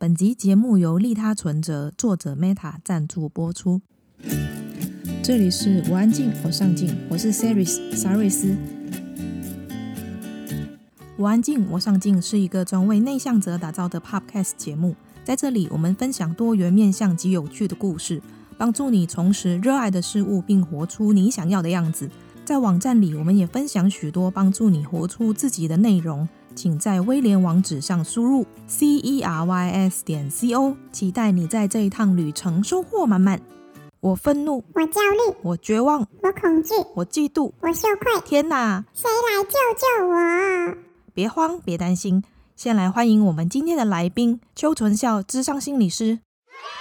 本集节目由利他存折作者 Meta 赞助播出。这里是我安静，我上进，我是 Saris 沙瑞斯。我安静，我上进是一个专为内向者打造的 Podcast 节目，在这里我们分享多元面向及有趣的故事，帮助你重拾热爱的事物，并活出你想要的样子。在网站里，我们也分享许多帮助你活出自己的内容。请在威廉网址上输入 c e r y s 点 c o，期待你在这一趟旅程收获满满。我愤怒，我焦虑，我绝望，我恐惧，我嫉妒，我羞愧。天哪！谁来救救我？别慌，别担心。先来欢迎我们今天的来宾邱纯孝，智商心理师。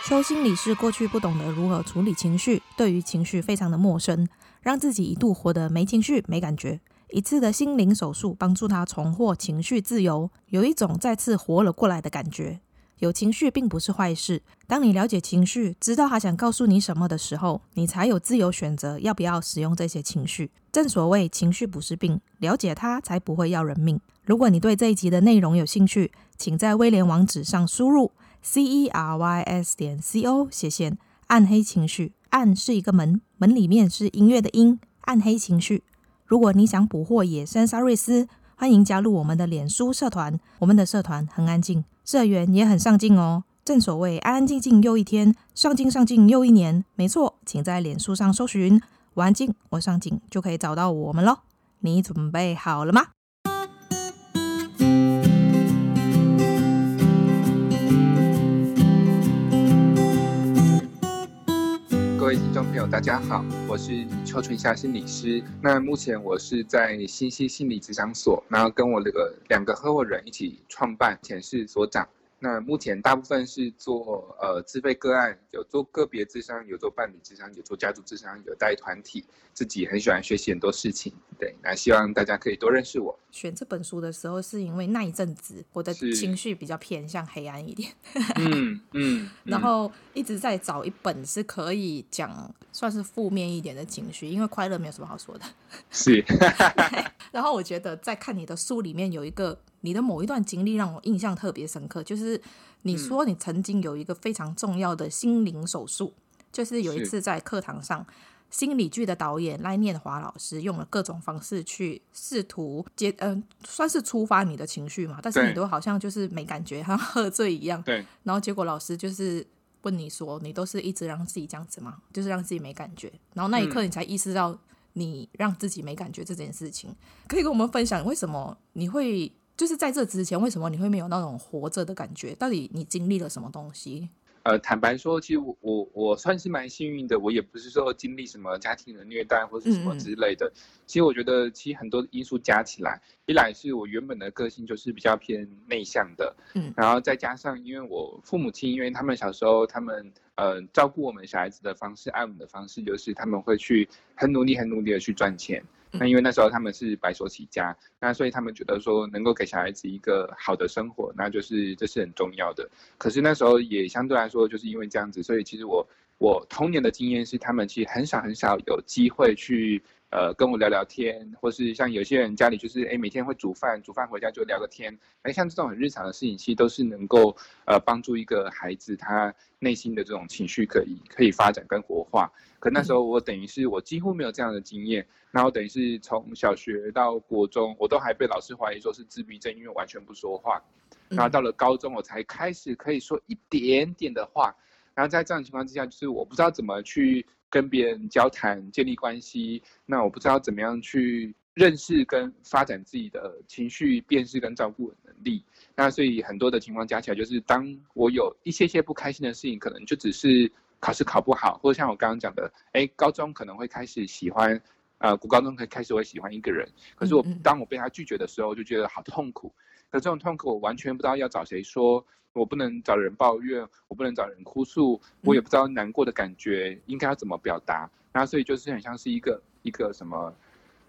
邱心理师过去不懂得如何处理情绪，对于情绪非常的陌生，让自己一度活得没情绪、没感觉。一次的心灵手术帮助他重获情绪自由，有一种再次活了过来的感觉。有情绪并不是坏事，当你了解情绪，知道他想告诉你什么的时候，你才有自由选择要不要使用这些情绪。正所谓情绪不是病，了解它才不会要人命。如果你对这一集的内容有兴趣，请在威廉网址上输入 c e r y s 点 c o 斜线暗黑情绪，暗是一个门，门里面是音乐的音，暗黑情绪。如果你想捕获野生沙瑞斯，欢迎加入我们的脸书社团。我们的社团很安静，社员也很上进哦。正所谓安安静静又一天，上进上进又一年。没错，请在脸书上搜寻“我安静，我上进”，就可以找到我们喽。你准备好了吗？各位听众朋友，大家好，我是邱春霞心理师。那目前我是在新溪心理职场所，然后跟我这个两个合伙人一起创办，前是所长。那目前大部分是做呃自费个案，有做个别智商，有做伴侣智商，有做家族智商，有带团体，自己很喜欢学习很多事情。对，那希望大家可以多认识我。选这本书的时候，是因为那一阵子我的情绪比较偏向黑暗一点，嗯 嗯，嗯然后一直在找一本是可以讲算是负面一点的情绪，因为快乐没有什么好说的。是，然后我觉得在看你的书里面有一个。你的某一段经历让我印象特别深刻，就是你说你曾经有一个非常重要的心灵手术，就是有一次在课堂上，心理剧的导演赖念华老师用了各种方式去试图接，嗯，算是触发你的情绪嘛，但是你都好像就是没感觉，像喝醉一样。对。然后结果老师就是问你说，你都是一直让自己这样子吗？就是让自己没感觉。然后那一刻你才意识到你让自己没感觉这件事情，可以跟我们分享为什么你会？就是在这之前，为什么你会没有那种活着的感觉？到底你经历了什么东西？呃，坦白说，其实我我我算是蛮幸运的，我也不是说经历什么家庭的虐待或是什么之类的。其实我觉得，其实很多因素加起来，一来是我原本的个性就是比较偏内向的，嗯，然后再加上因为我父母亲，因为他们小时候他们呃照顾我们小孩子的方式，爱我们的方式，就是他们会去很努力很努力的去赚钱。那因为那时候他们是白手起家，那所以他们觉得说能够给小孩子一个好的生活，那就是这是很重要的。可是那时候也相对来说，就是因为这样子，所以其实我我童年的经验是，他们其实很少很少有机会去。呃，跟我聊聊天，或是像有些人家里就是哎，每天会煮饭，煮饭回家就聊个天，哎，像这种很日常的事情，其实都是能够呃帮助一个孩子他内心的这种情绪可以可以发展跟活化。可那时候我等于是我几乎没有这样的经验，然后等于是从小学到国中，我都还被老师怀疑说是自闭症，因为完全不说话。然后到了高中，我才开始可以说一点点的话。然后在这样的情况之下，就是我不知道怎么去。跟别人交谈、建立关系，那我不知道怎么样去认识跟发展自己的情绪辨识跟照顾的能力。那所以很多的情况加起来，就是当我有一些些不开心的事情，可能就只是考试考不好，或者像我刚刚讲的，哎，高中可能会开始喜欢，呃，古高中可以开始会喜欢一个人，可是我当我被他拒绝的时候，就觉得好痛苦。可这种痛苦，我完全不知道要找谁说。我不能找人抱怨，我不能找人哭诉，我也不知道难过的感觉应该要怎么表达。然后所以就是很像是一个一个什么，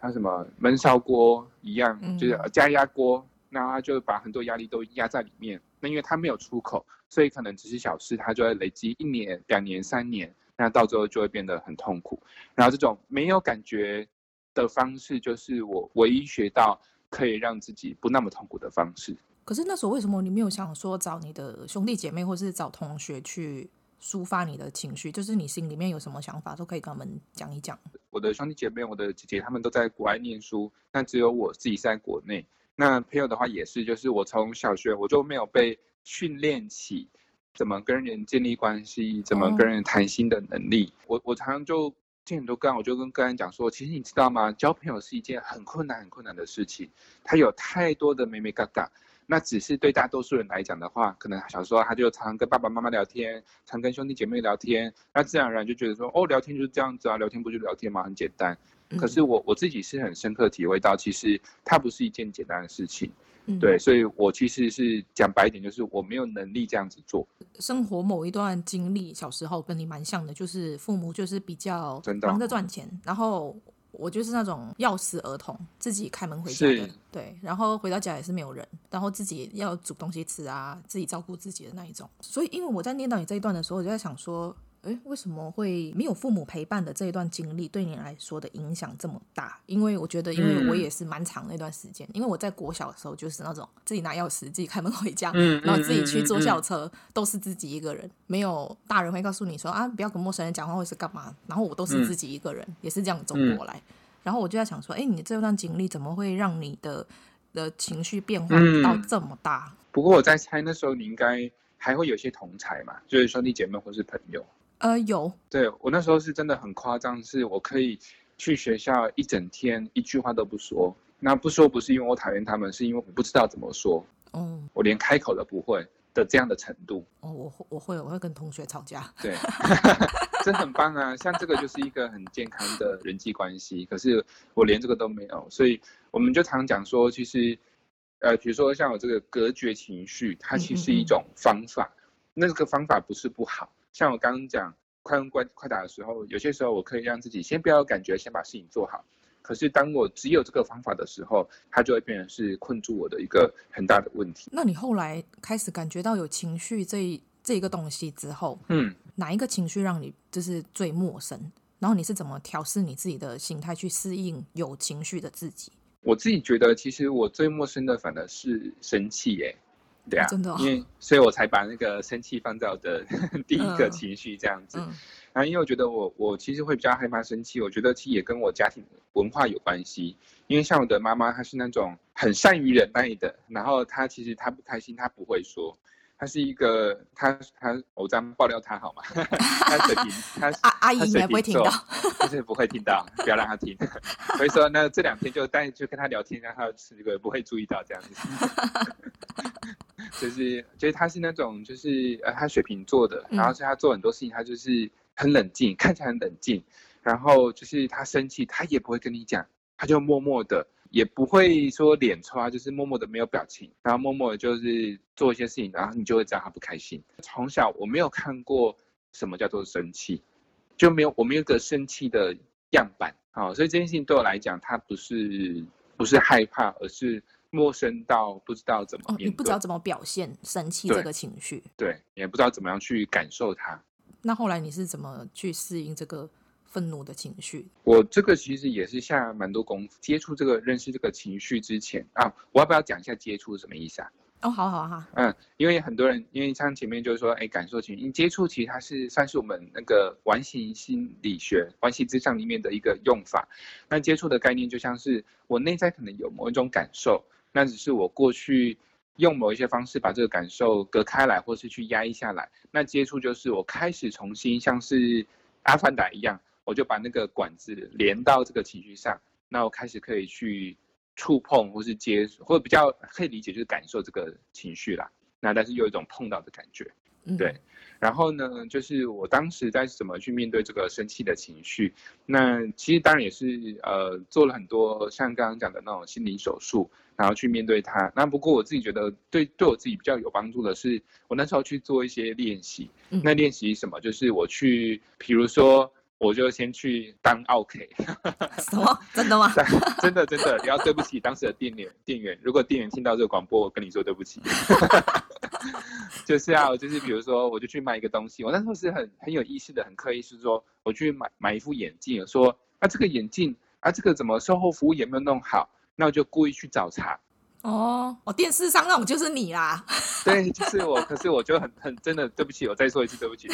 像什么闷烧锅一样，就是加压锅，那他就把很多压力都压在里面。那因为他没有出口，所以可能只是小事，他就会累积一年、两年、三年，那到最后就会变得很痛苦。然后这种没有感觉的方式，就是我唯一学到可以让自己不那么痛苦的方式。可是那时候为什么你没有想说找你的兄弟姐妹，或是找同学去抒发你的情绪？就是你心里面有什么想法，都可以跟他们讲一讲。我的兄弟姐妹，我的姐姐他们都在国外念书，但只有我自己在国内。那朋友的话也是，就是我从小学我就没有被训练起怎么跟人建立关系，怎么跟人谈心的能力。哦、我我常常就见很多个案，我就跟个案讲说，其实你知道吗？交朋友是一件很困难、很困难的事情，它有太多的美美嘎嘎。那只是对大多数人来讲的话，可能小时候他就常跟爸爸妈妈聊天，常跟兄弟姐妹聊天，那自然而然就觉得说，哦，聊天就是这样子啊，聊天不就聊天嘛？很简单。可是我我自己是很深刻体会到，其实它不是一件简单的事情。嗯、对，所以我其实是讲白一点，就是我没有能力这样子做。生活某一段经历，小时候跟你蛮像的，就是父母就是比较忙着赚钱，然后。我就是那种钥匙儿童，自己开门回家的，对，然后回到家也是没有人，然后自己要煮东西吃啊，自己照顾自己的那一种。所以，因为我在念到你这一段的时候，我就在想说。诶，为什么会没有父母陪伴的这一段经历对你来说的影响这么大？因为我觉得，因为我也是蛮长的那段时间，嗯、因为我在国小的时候就是那种自己拿钥匙、自己开门回家，嗯、然后自己去坐校车，都是自己一个人，没有大人会告诉你说啊，不要跟陌生人讲话或是干嘛。然后我都是自己一个人，嗯、也是这样走过来。然后我就在想说，哎，你这段经历怎么会让你的的情绪变化到这么大？嗯、不过我在猜，那时候你应该还会有些同才嘛，就是兄弟姐妹或是朋友。呃，有，对，我那时候是真的很夸张，是我可以去学校一整天一句话都不说。那不说不是因为我讨厌他们，是因为我不知道怎么说。哦，我连开口都不会的这样的程度。哦，我我会我会跟同学吵架。对，这很棒啊！像这个就是一个很健康的人际关系。可是我连这个都没有，所以我们就常讲说，其实，呃，比如说像我这个隔绝情绪，它其实是一种方法。嗯嗯嗯，那个方法不是不好。像我刚刚讲快问快快答的时候，有些时候我可以让自己先不要有感觉，先把事情做好。可是当我只有这个方法的时候，它就会变成是困住我的一个很大的问题。那你后来开始感觉到有情绪这这一个东西之后，嗯，哪一个情绪让你就是最陌生？然后你是怎么调试你自己的心态去适应有情绪的自己？我自己觉得，其实我最陌生的反而是生气耶。对啊，真的哦、因为所以，我才把那个生气放在我的 第一个情绪这样子。嗯嗯、然后，因为我觉得我我其实会比较害怕生气，我觉得其实也跟我家庭文化有关系。因为像我的妈妈，她是那种很善于忍耐的，然后她其实她不开心，她不会说。她是一个，他他我这样爆料他好吗？他水瓶，他阿阿姨应该不会听到，就是不会听到，不要让她听。所以说，那这两天就带就跟她聊天，让她这个不会注意到这样子。就是，就是他是那种，就是呃，他水瓶座的，然后是他做很多事情，他就是很冷静，看起来很冷静。然后就是他生气，他也不会跟你讲，他就默默的，也不会说脸抽，就是默默的没有表情，然后默默的就是做一些事情，然后你就会知道他不开心。从小我没有看过什么叫做生气，就没有我没有一个生气的样板啊，所以这件事情对我来讲，他不是不是害怕，而是。陌生到不知道怎么你不知道怎么表现生气这个情绪，对，对，也不知道怎么样去感受它。那后来你是怎么去适应这个愤怒的情绪？我这个其实也是下蛮多功夫，接触这个认识这个情绪之前啊，我要不要讲一下接触是什么意思啊？哦，好好好，嗯，因为很多人，因为像前面就是说，哎，感受情绪，你接触其实它是算是我们那个完形心理学、完形之上里面的一个用法。那接触的概念就像是我内在可能有某一种感受。那只是我过去用某一些方式把这个感受隔开来，或是去压抑下来。那接触就是我开始重新像是阿凡达一样，我就把那个管子连到这个情绪上。那我开始可以去触碰，或是接，或者比较可以理解就是感受这个情绪啦。那但是又有一种碰到的感觉。对，然后呢，就是我当时在怎么去面对这个生气的情绪，那其实当然也是呃做了很多像刚刚讲的那种心理手术，然后去面对它。那不过我自己觉得对对我自己比较有帮助的是，我那时候去做一些练习。那练习什么？就是我去，比如说。我就先去当奥 K，什么？真的吗？真的真的，你要对不起当时的店员店员。如果店员听到这个广播，我跟你说对不起。就是啊，就是比如说，我就去买一个东西，我那时候是很很有意识的，很刻意是说，我去买买一副眼镜，说啊这个眼镜啊这个怎么售后服务也没有弄好，那我就故意去找茬。哦，我，电视上那种就是你啦。对，就是我。可是我就很很真的对不起，我再说一次对不起。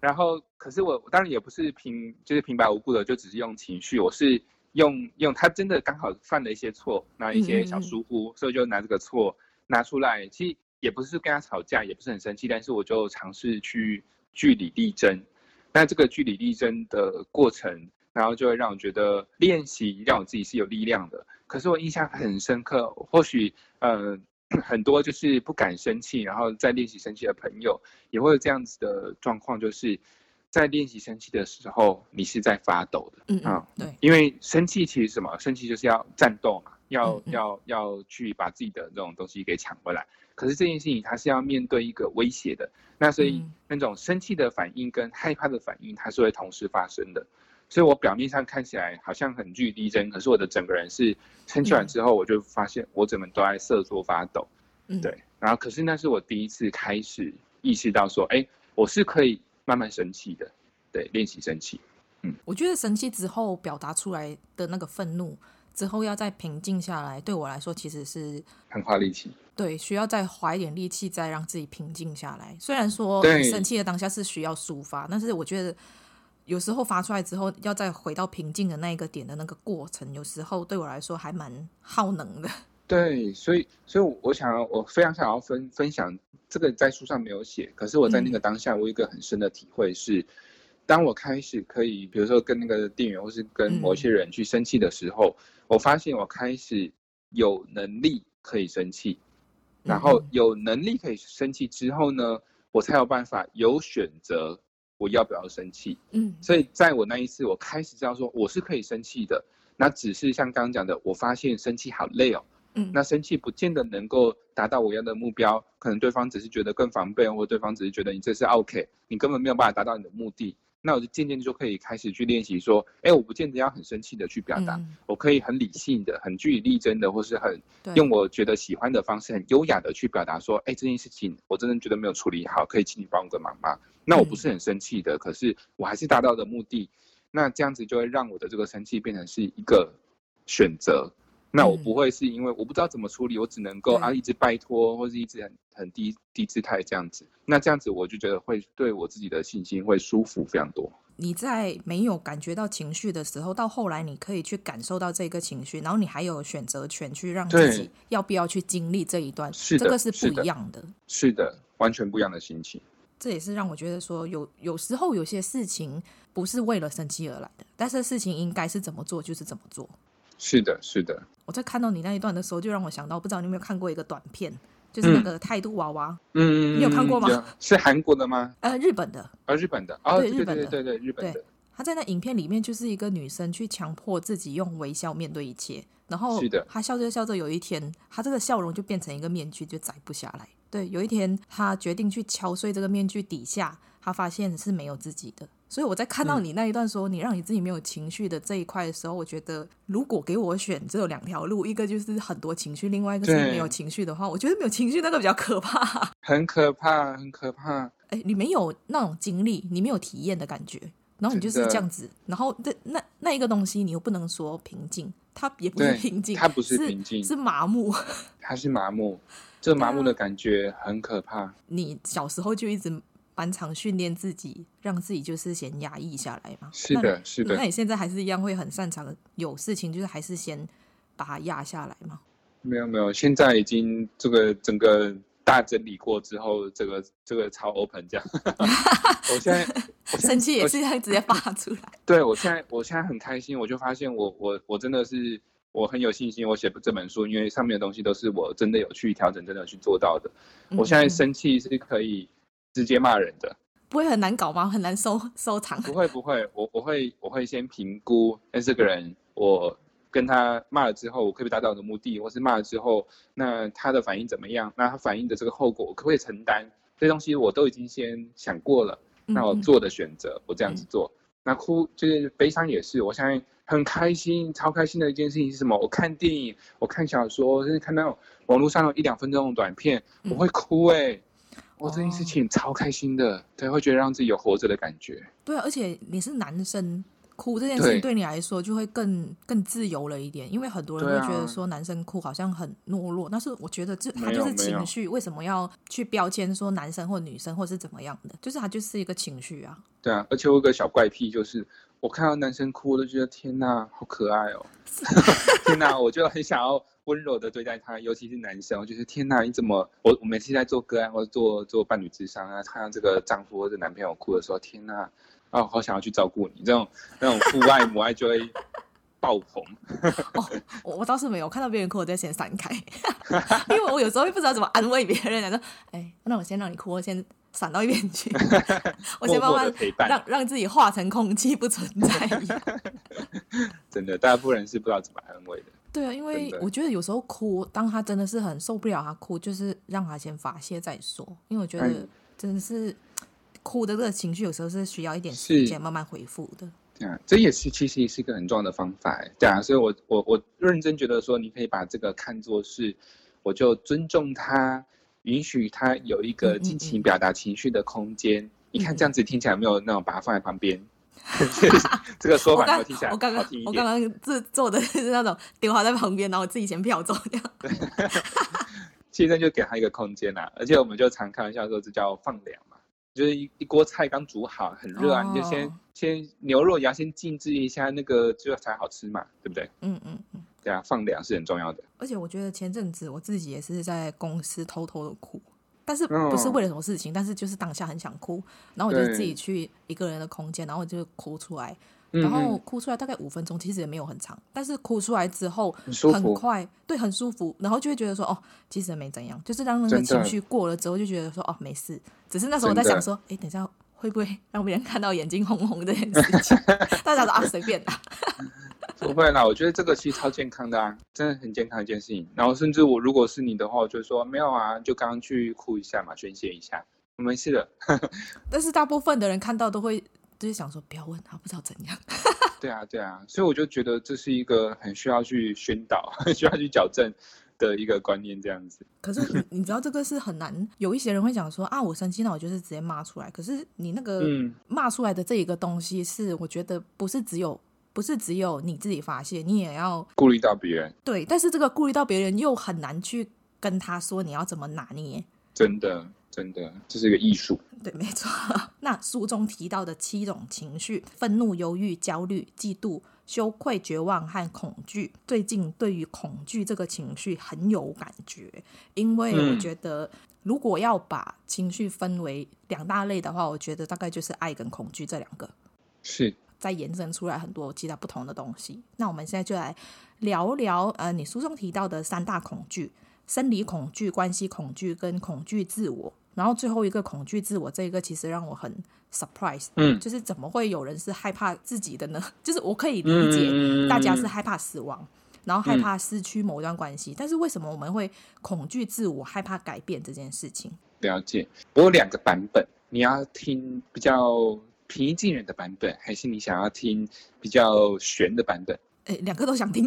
然后，可是我当然也不是平，就是平白无故的，就只是用情绪。我是用用他真的刚好犯了一些错，那一些小疏忽，所以就拿这个错拿出来。其实也不是跟他吵架，也不是很生气，但是我就尝试去据理力争。那这个据理力争的过程，然后就会让我觉得练习让我自己是有力量的。可是我印象很深刻，或许嗯。呃 很多就是不敢生气，然后在练习生气的朋友也会有这样子的状况，就是在练习生气的时候，你是在发抖的。嗯啊，对，因为生气其实什么？生气就是要战斗嘛，要嗯嗯要要去把自己的这种东西给抢回来。可是这件事情它是要面对一个威胁的，那所以那种生气的反应跟害怕的反应，它是会同时发生的。所以我表面上看起来好像很据理力争，可是我的整个人是生气完之后，我就发现我整个人都在瑟缩发抖。嗯，对。然后，可是那是我第一次开始意识到说，哎，我是可以慢慢生气的。对，练习生气。嗯，我觉得生气之后表达出来的那个愤怒之后要再平静下来，对我来说其实是很花力气。对，需要再花一点力气，再让自己平静下来。虽然说对生气的当下是需要抒发，但是我觉得。有时候发出来之后，要再回到平静的那一个点的那个过程，有时候对我来说还蛮耗能的。对，所以，所以我想要，我非常想要分分享这个，在书上没有写，可是我在那个当下，我有一个很深的体会是，嗯、当我开始可以，比如说跟那个店员，或是跟某些人去生气的时候，嗯、我发现我开始有能力可以生气，然后有能力可以生气之后呢，我才有办法有选择。我要不要生气？嗯，所以在我那一次，我开始知道说我是可以生气的。那只是像刚刚讲的，我发现生气好累哦。嗯，那生气不见得能够达到我要的目标，可能对方只是觉得更防备，或对方只是觉得你这是 OK，你根本没有办法达到你的目的。那我就渐渐就可以开始去练习说，哎，我不见得要很生气的去表达，嗯、我可以很理性的、很据理力争的，或是很用我觉得喜欢的方式，很优雅的去表达说，哎，这件事情我真的觉得没有处理好，可以请你帮我个忙吗？那我不是很生气的，嗯、可是我还是达到的目的。那这样子就会让我的这个生气变成是一个选择。那我不会是因为我不知道怎么处理，我只能够啊一直拜托，或是一直很很低低姿态这样子。那这样子我就觉得会对我自己的信心会舒服非常多。你在没有感觉到情绪的时候，到后来你可以去感受到这个情绪，然后你还有选择权去让自己要不要去经历这一段，是，这个是不一样的。是的，完全不一样的心情。这也是让我觉得说有有时候有些事情不是为了生气而来的，但是事情应该是怎么做就是怎么做。是的，是的。我在看到你那一段的时候，就让我想到，不知道你有没有看过一个短片，就是那个态度娃娃。嗯，你有看过吗？是韩国的吗？呃，日本的。呃，日本的。哦，对，日本的，对对对，日本的。他在那影片里面就是一个女生去强迫自己用微笑面对一切，然后她笑着笑着，有一天她这个笑容就变成一个面具，就摘不下来。对，有一天她决定去敲碎这个面具底下，她发现是没有自己的。所以我在看到你那一段说你让你自己没有情绪的这一块的时候，我觉得如果给我选只有两条路，一个就是很多情绪，另外一个是没有情绪的话，我觉得没有情绪那个比较可怕，很可怕，很可怕。哎，你没有那种经历，你没有体验的感觉，然后你就是这样子，然后那那那一个东西你又不能说平静，它也不是平静，它不是平静，是麻木，它是麻木，这麻木的感觉很可怕。你小时候就一直。蛮常训练自己，让自己就是先压抑下来嘛。是的，是的。那你现在还是一样会很擅长有事情，就是还是先把它压下来吗？没有没有，现在已经这个整个大整理过之后，这个这个超 open 这样。我现在，我 生气也是会直接发出来。对，我现在我现在很开心，我就发现我我我真的是我很有信心，我写这本书，因为上面的东西都是我真的有去调整，真的有去做到的。我现在生气是可以。直接骂人的，不会很难搞吗？很难收收场？不会不会，我我会我会先评估，哎，这个人我跟他骂了之后，我可不可以达到我的目的？或是骂了之后，那他的反应怎么样？那他反应的这个后果，我可不可以承担？这些东西我都已经先想过了。那我做的选择，嗯、我这样子做。嗯、那哭就是悲伤也是，我相信很开心，超开心的一件事情是什么？我看电影，我看小说，甚至看到网络上有一两分钟的短片，我会哭哎、欸。嗯我这件事情超开心的，对，会觉得让自己有活着的感觉。对啊，而且你是男生哭这件事情对你来说就会更更自由了一点，因为很多人会觉得说男生哭好像很懦弱，但是我觉得这他就是情绪，为什么要去标签说男生或女生或是怎么样的？就是他就是一个情绪啊。对啊，而且我有个小怪癖，就是我看到男生哭，我都觉得天哪，好可爱哦！天哪，我就很想要温柔的对待他，尤其是男生，我就是天哪，你怎么？我我每次在做个案或者做做伴侣智商啊，看到这个丈夫或者男朋友哭的时候，天哪！哦，好想要去照顾你，这种那种父爱母爱就会爆棚。哦，我我倒是没有看到别人哭，我就先闪开，因为我有时候会不知道怎么安慰别人，说，哎，那我先让你哭，我先闪到一边去，我先慢慢让让自己化成空气不存在。真的，大部分人是不知道怎么安慰的。对啊，因为我觉得有时候哭，当他真的是很受不了，他哭就是让他先发泄再说，因为我觉得真的是。哭的这个情绪有时候是需要一点时间慢慢恢复的。对啊，这也是其实也是一个很重要的方法。对啊，所以我我我认真觉得说，你可以把这个看作是，我就尊重他，允许他有一个尽情表达情绪的空间。嗯嗯，你看这样子听起来有没有那种把它放在旁边？这个说法我听起来。我刚刚我刚刚做做的是那种丢他在旁边，然后我自己先飘走这样。对，现在就给他一个空间啦，而且我们就常开玩笑说，这叫放凉嘛。就是一一锅菜刚煮好，很热啊，oh. 你就先先牛肉也要先静置一下，那个就才好吃嘛，对不对？嗯嗯嗯，对啊，放凉是很重要的。而且我觉得前阵子我自己也是在公司偷偷的哭，但是不是为了什么事情，oh. 但是就是当下很想哭，然后我就自己去一个人的空间，然后我就哭出来。然后哭出来大概五分钟，其实也没有很长，但是哭出来之后很快，对，很舒服，然后就会觉得说，哦，其实没怎样，就是让那个情绪过了之后，就觉得说，哦，没事。只是那时候我在想说，哎，等一下会不会让别人看到眼睛红红这件事情？大家说啊，随便啦。不会啦，我觉得这个其实超健康的啊，真的很健康一件事情。然后甚至我如果是你的话，我就说没有啊，就刚刚去哭一下嘛，宣泄一下，没事的。但是大部分的人看到都会。就是想说，不要问他，不知道怎样。对啊，对啊，所以我就觉得这是一个很需要去宣导、很 需要去矫正的一个观念，这样子。可是你你知道这个是很难，有一些人会讲说啊，我生气，那我就是直接骂出来。可是你那个骂出来的这一个东西，是我觉得不是只有不是只有你自己发泄，你也要顾虑到别人。对，但是这个顾虑到别人又很难去跟他说你要怎么拿捏。真的。真的，这是一个艺术。对，没错。那书中提到的七种情绪：愤怒、忧郁、焦虑、嫉妒、羞愧、绝望和恐惧。最近对于恐惧这个情绪很有感觉，因为我觉得如果要把情绪分为两大类的话，我觉得大概就是爱跟恐惧这两个。是。再延伸出来很多其他不同的东西。那我们现在就来聊聊，呃，你书中提到的三大恐惧：生理恐惧、关系恐惧跟恐惧自我。然后最后一个恐惧自我，这一个其实让我很 surprise，嗯，就是怎么会有人是害怕自己的呢？就是我可以理解大家是害怕死亡，嗯、然后害怕失去某段关系，嗯、但是为什么我们会恐惧自我，害怕改变这件事情？了解，我有两个版本，你要听比较平易近人的版本，还是你想要听比较悬的版本？哎，两个都想听，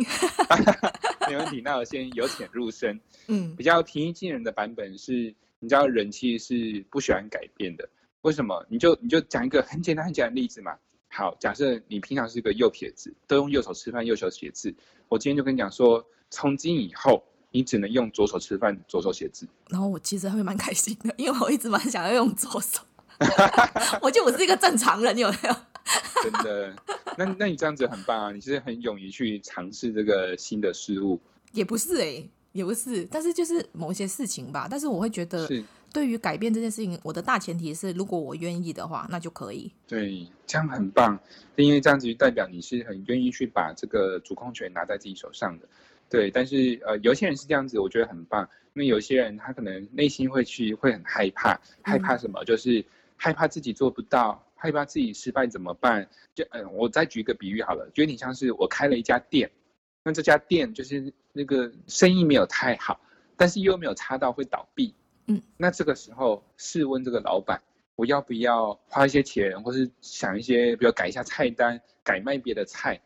没问题。那我先由浅入深，嗯，比较平易近人的版本是。你知道人其实是不喜欢改变的，为什么？你就你就讲一个很简单很简单的例子嘛。好，假设你平常是一个右撇子，都用右手吃饭，右手写字。我今天就跟你讲说，从今以后你只能用左手吃饭，左手写字。然后我其实会蛮开心的，因为我一直蛮想要用左手。我觉得我是一个正常人，有没有？真的？那那你这样子很棒啊！你是很勇于去尝试这个新的事物。也不是哎、欸。也不是，但是就是某一些事情吧。但是我会觉得，对于改变这件事情，我的大前提是，如果我愿意的话，那就可以。对，这样很棒，因为这样子就代表你是很愿意去把这个主控权拿在自己手上的。对，但是呃，有些人是这样子，我觉得很棒。因为有些人他可能内心会去会很害怕，害怕什么？嗯、就是害怕自己做不到，害怕自己失败怎么办？就嗯、呃，我再举一个比喻好了，就有点像是我开了一家店。那这家店就是那个生意没有太好，但是又没有差到会倒闭，嗯，那这个时候试问这个老板，我要不要花一些钱，或是想一些，比如改一下菜单，改卖别的菜？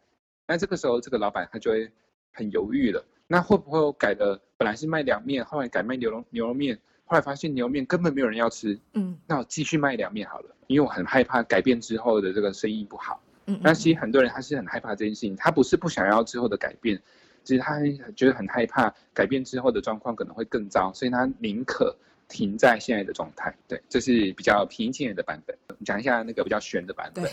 那这个时候这个老板他就会很犹豫了。那会不会我改的本来是卖凉面，后来改卖牛肉牛肉面，后来发现牛肉面根本没有人要吃，嗯，那我继续卖凉面好了，因为我很害怕改变之后的这个生意不好。嗯，那其实很多人他是很害怕这件事情，他不是不想要之后的改变，其实他觉得很害怕改变之后的状况可能会更糟，所以他宁可停在现在的状态。对，这是比较平静的版本。讲一下那个比较悬的版本。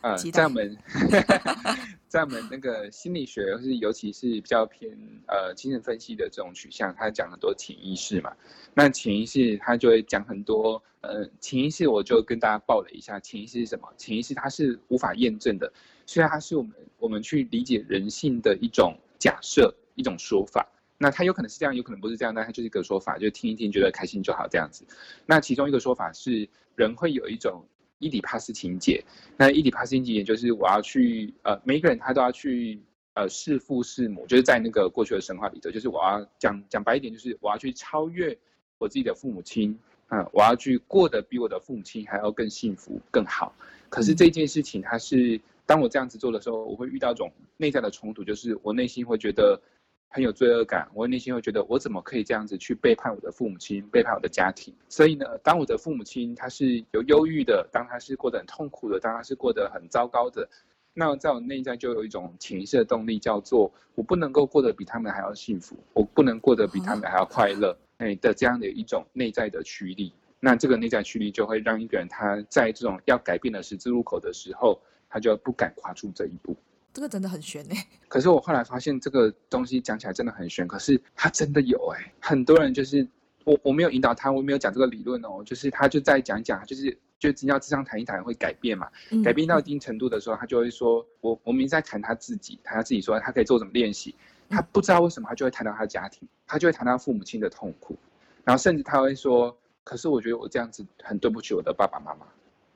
呃，在我们 在我们那个心理学，是尤其是比较偏呃精神分析的这种取向，他讲很多潜意识嘛。那潜意识他就会讲很多，呃，潜意识我就跟大家报了一下，潜意识是什么？潜意识它是无法验证的，虽然它是我们我们去理解人性的一种假设，一种说法。那它有可能是这样，有可能不是这样，但它就是一个说法，就听一听觉得开心就好这样子。那其中一个说法是，人会有一种。伊底帕斯情结，那伊底帕斯情结就是我要去，呃，每一个人他都要去，呃，弑父弑母，就是在那个过去的神话里头，就是我要讲讲白一点，就是我要去超越我自己的父母亲，啊、我要去过得比我的父母亲还要更幸福更好。可是这件事情，它是当我这样子做的时候，我会遇到一种内在的冲突，就是我内心会觉得。很有罪恶感，我内心会觉得我怎么可以这样子去背叛我的父母亲，背叛我的家庭？所以呢，当我的父母亲他是有忧郁的，当他是过得很痛苦的，当他是过得很糟糕的，那在我内在就有一种潜意识的动力，叫做我不能够过得比他们还要幸福，我不能过得比他们还要快乐，哎的这样的一种内在的驱力。那这个内在驱力就会让一个人他在这种要改变的十字路口的时候，他就不敢跨出这一步。这个真的很悬哎，可是我后来发现这个东西讲起来真的很悬，可是它真的有哎，很多人就是我我没有引导他，我没有讲这个理论哦，就是他就在讲讲，就是就只要智商谈一谈会改变嘛，改变到一定程度的时候，他就会说我我明明在谈他自己，谈他自己说他可以做什么练习，他不知道为什么他就会谈到他的家庭，他就会谈到父母亲的痛苦，然后甚至他会说，可是我觉得我这样子很对不起我的爸爸妈妈，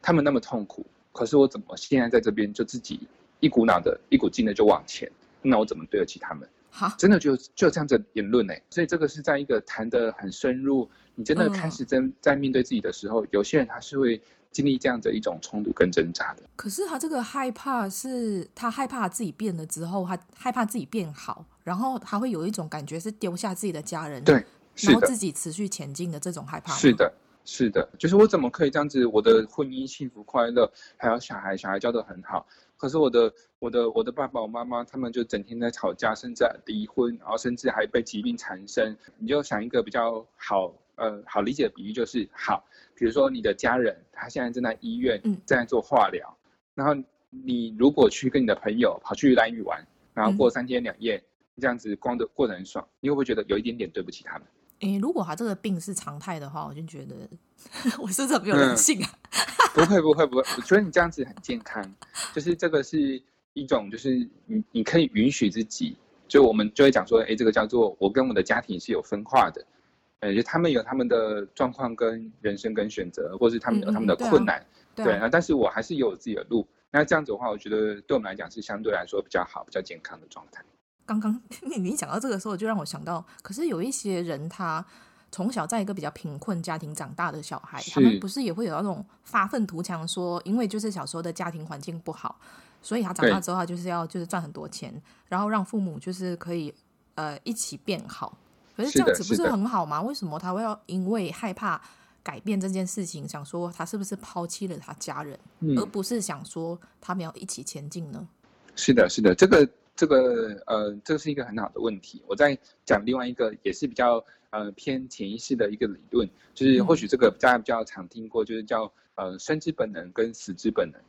他们那么痛苦，可是我怎么现在在这边就自己。一股脑的一股劲的就往前，那我怎么对得起他们？好，真的就就这样子言论呢。所以这个是在一个谈得很深入，你真的开始真在面对自己的时候，嗯，有些人他是会经历这样的一种冲突跟挣扎的。可是他这个害怕是他害怕自己变了之后，他害怕自己变好，然后他会有一种感觉是丢下自己的家人，对，然后自己持续前进的这种害怕。是的。是的，就是我怎么可以这样子？我的婚姻幸福快乐，还有小孩，小孩教的很好。可是我的我的我的爸爸、我妈妈，他们就整天在吵架，甚至离婚，然后甚至还被疾病缠身。你就想一个比较好呃好理解的比喻，就是好，比如说你的家人他现在正在医院正在做化疗，嗯，然后你如果去跟你的朋友跑去兰屿玩，然后过三天两夜，嗯，这样子光的过得很爽，你会不会觉得有一点点对不起他们？诶，如果他这个病是常态的话，我就觉得 我是不是没有人性啊？嗯、不会不会不会，我觉得你这样子很健康，就是这个是一种，就是你你可以允许自己，就我们就会讲说，诶，这个叫做我跟我的家庭是有分化的，呃，就他们有他们的状况跟人生跟选择，或是他们有他们的困难，嗯嗯对，啊对啊，对啊，但是我还是有我自己的路，那这样子的话，我觉得对我们来讲是相对来说比较好、比较健康的状态。刚刚你你讲到这个时候，就让我想到，可是有一些人，他从小在一个比较贫困家庭长大的小孩，他们不是也会有那种发愤图强，说因为就是小时候的家庭环境不好，所以他长大之后他就是要就是赚很多钱，然后让父母就是可以呃一起变好。可是这样子不是很好吗？为什么他会要因为害怕改变这件事情，想说他是不是抛弃了他家人，嗯，而不是想说他们要一起前进呢？是的，是的，这个。这个呃，这是一个很好的问题。我再讲另外一个，也是比较呃偏潜意识的一个理论，就是或许这个大家比较常听过，就是叫呃生之本能跟死之本能。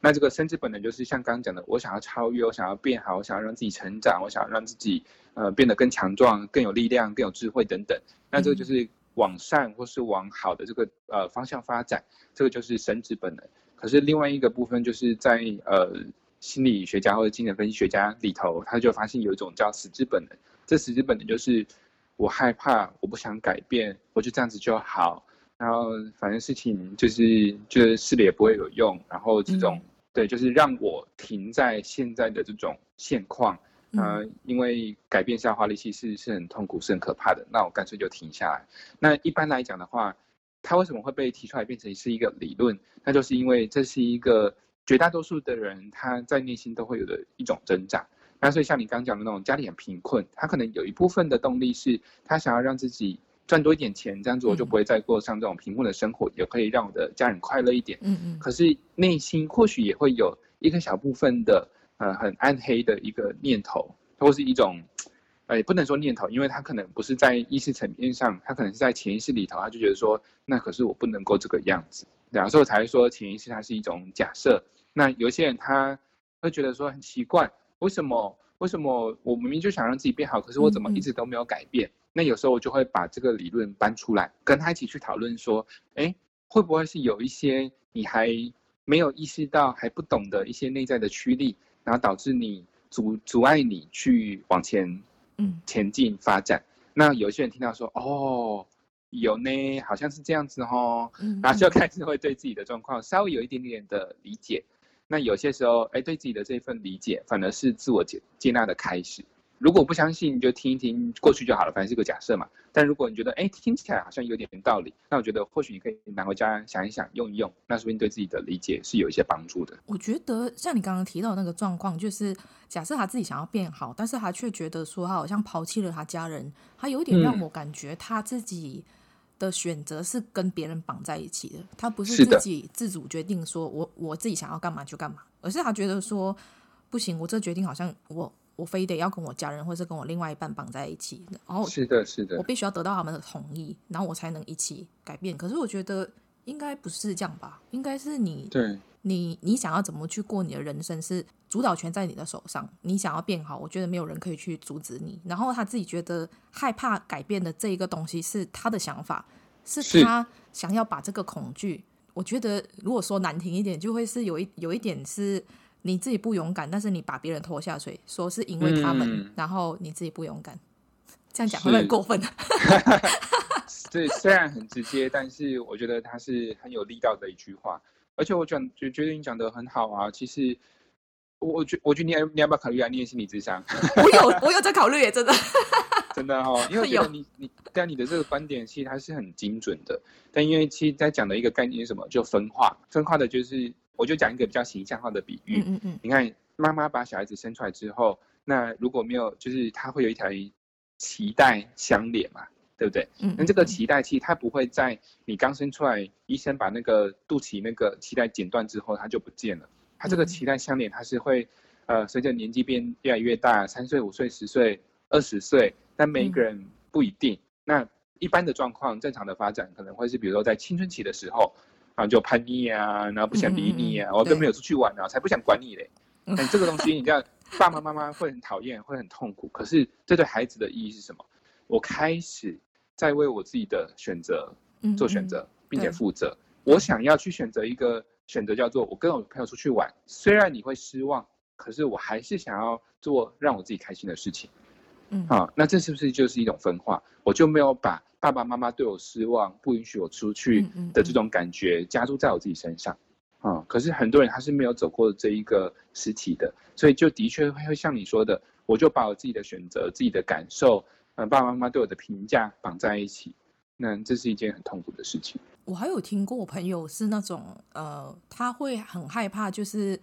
那这个生之本能就是像刚刚讲的，我想要超越，我想要变好，我想要让自己成长，我想要让自己呃变得更强壮、更有力量、更有智慧等等。那这个就是往善或是往好的这个呃方向发展，这个就是生之本能。可是另外一个部分就是在呃。心理学家或者精神分析学家里头，他就发现有一种叫死之本能。这死之本能就是我害怕，我不想改变，我就这样子就好。然后反正事情就是就是试了也不会有用。然后这种、嗯、对，就是让我停在现在的这种现况。嗯、呃，因为改变是要花力气，是是很痛苦，是很可怕的。那我干脆就停下来。那一般来讲的话，它为什么会被提出来变成是一个理论？那就是因为这是一个。绝大多数的人，他在内心都会有的一种挣扎。那所以像你刚刚讲的那种家里很贫困，他可能有一部分的动力是他想要让自己赚多一点钱，这样子我就不会再过上这种贫困的生活，也可以让我的家人快乐一点。嗯嗯。可是内心或许也会有一个小部分的呃很暗黑的一个念头，或是一种，呃也不能说念头，因为他可能不是在意识层面上，他可能是在潜意识里头，他就觉得说，那可是我不能够这个样子，然后所以我才说潜意识它是一种假设。那有些人他会觉得说很奇怪，为什么为什么我明明就想让自己变好，可是我怎么一直都没有改变？嗯嗯那有时候我就会把这个理论搬出来，跟他一起去讨论说，哎，会不会是有一些你还没有意识到、还不懂的一些内在的驱力，然后导致你阻阻碍你去往前，嗯，前进发展。那有些人听到说，哦，有呢，好像是这样子哦，然后就开始会对自己的状况稍微有一点点的理解。那有些时候，哎，对自己的这份理解，反而是自我接接纳的开始。如果不相信，你就听一听过去就好了，反正是个假设嘛。但如果你觉得，哎，听起来好像有点道理，那我觉得或许你可以拿回家想一想，用一用，那说不定对自己的理解是有一些帮助的。我觉得像你刚刚提到那个状况，就是假设他自己想要变好，但是他却觉得说他好像抛弃了他家人，他有点让我感觉他自己的选择是跟别人绑在一起的，他不是自己自主决定说我我自己想要干嘛就干嘛，而是他觉得说不行，我这决定好像我。我非得要跟我家人，或是跟我另外一半绑在一起，然后是的，是的，我必须要得到他们的同意，然后我才能一起改变。可是我觉得应该不是这样吧？应该是你，对，你你想要怎么去过你的人生，是主导权在你的手上。你想要变好，我觉得没有人可以去阻止你。然后他自己觉得害怕改变的这一个东西是他的想法，是他想要把这个恐惧。我觉得如果说难听一点，就会是有一有一点是。你自己不勇敢，但是你把别人拖下水，说是因为他们，嗯、然后你自己不勇敢，这样讲会不会很过分？对，虽然很直接，但是我觉得他是很有力道的一句话。而且我讲，觉觉得你讲的很好啊。其实，我觉我觉得你要你要不要考虑啊？念心理智商？我有我有在考虑耶，真的，真的哦。因为我觉得你你但你的这个观点其实它是很精准的，但因为其实在讲的一个概念是什么？就分化，分化的就是。我就讲一个比较形象化的比喻，嗯嗯，你看妈妈把小孩子生出来之后，那如果没有，就是他会有一条脐带相连嘛，对不对？嗯，那这个脐带其实它不会在你刚生出来，医生把那个肚脐那个脐带剪断之后，它就不见了。它这个脐带相连，它是会呃随着年纪变越来越大，三岁、五岁、十岁、二十岁，但每一个人不一定。那一般的状况，正常的发展可能会是，比如说在青春期的时候。然后就叛逆啊，然后不想理你啊，嗯、我跟朋友出去玩啊，才不想管你嘞。但这个东西，你知道，爸爸妈妈会很讨厌，会很痛苦。可是这对孩子的意义是什么？我开始在为我自己的选择做选择，并且负责。我想要去选择一个选择，叫做我跟我朋友出去玩。虽然你会失望，可是我还是想要做让我自己开心的事情。嗯，啊，那这是不是就是一种分化？我就没有把爸爸妈妈对我失望，不允许我出去的这种感觉加注在我自己身上。啊，可是很多人他是没有走过这一个实体的，所以就的确会会像你说的，我就把我自己的选择、自己的感受，嗯，爸爸妈妈对我的评价绑在一起，那这是一件很痛苦的事情。我还有听过我朋友是那种，呃，他会很害怕，就是。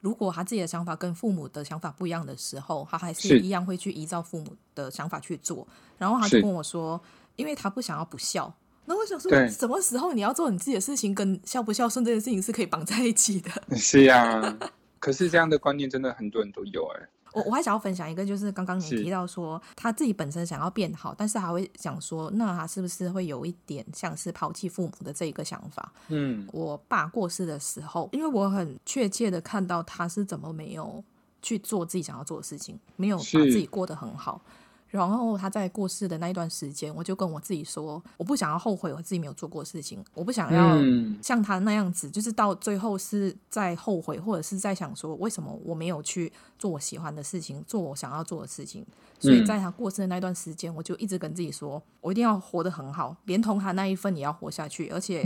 如果他自己的想法跟父母的想法不一样的时候，他还是一样会去依照父母的想法去做。然后他就跟我说，因为他不想要不孝。那我想说，什么时候你要做你自己的事情，跟孝不孝顺这件事情是可以绑在一起的？是呀、啊，可是这样的观念真的很多人都有哎、欸。我我还想要分享一个，就是刚刚你提到说他自己本身想要变好，但是还会想说，那他是不是会有一点像是抛弃父母的这一个想法？嗯，我爸过世的时候，因为我很确切的看到他是怎么没有去做自己想要做的事情，没有把自己过得很好。然后他在过世的那一段时间，我就跟我自己说，我不想要后悔我自己没有做过事情，我不想要像他那样子，就是到最后是在后悔，或者是在想说，为什么我没有去做我喜欢的事情，做我想要做的事情。所以在他过世的那段时间，我就一直跟自己说，我一定要活得很好，连同他那一份也要活下去，而且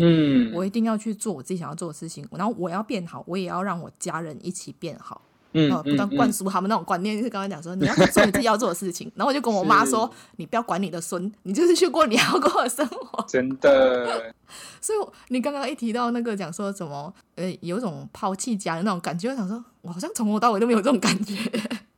我一定要去做我自己想要做的事情，然后我要变好，我也要让我家人一起变好。嗯，不断灌输他们那种观念，就是刚才讲说，你要做你自己要做的事情。然后我就跟我妈说，你不要管你的孙，你就是去过你要过的生活。真的。所以你刚刚一提到那个讲说什么，呃，有一种抛弃家的那种感觉，我想说，我好像从头到尾都没有这种感觉。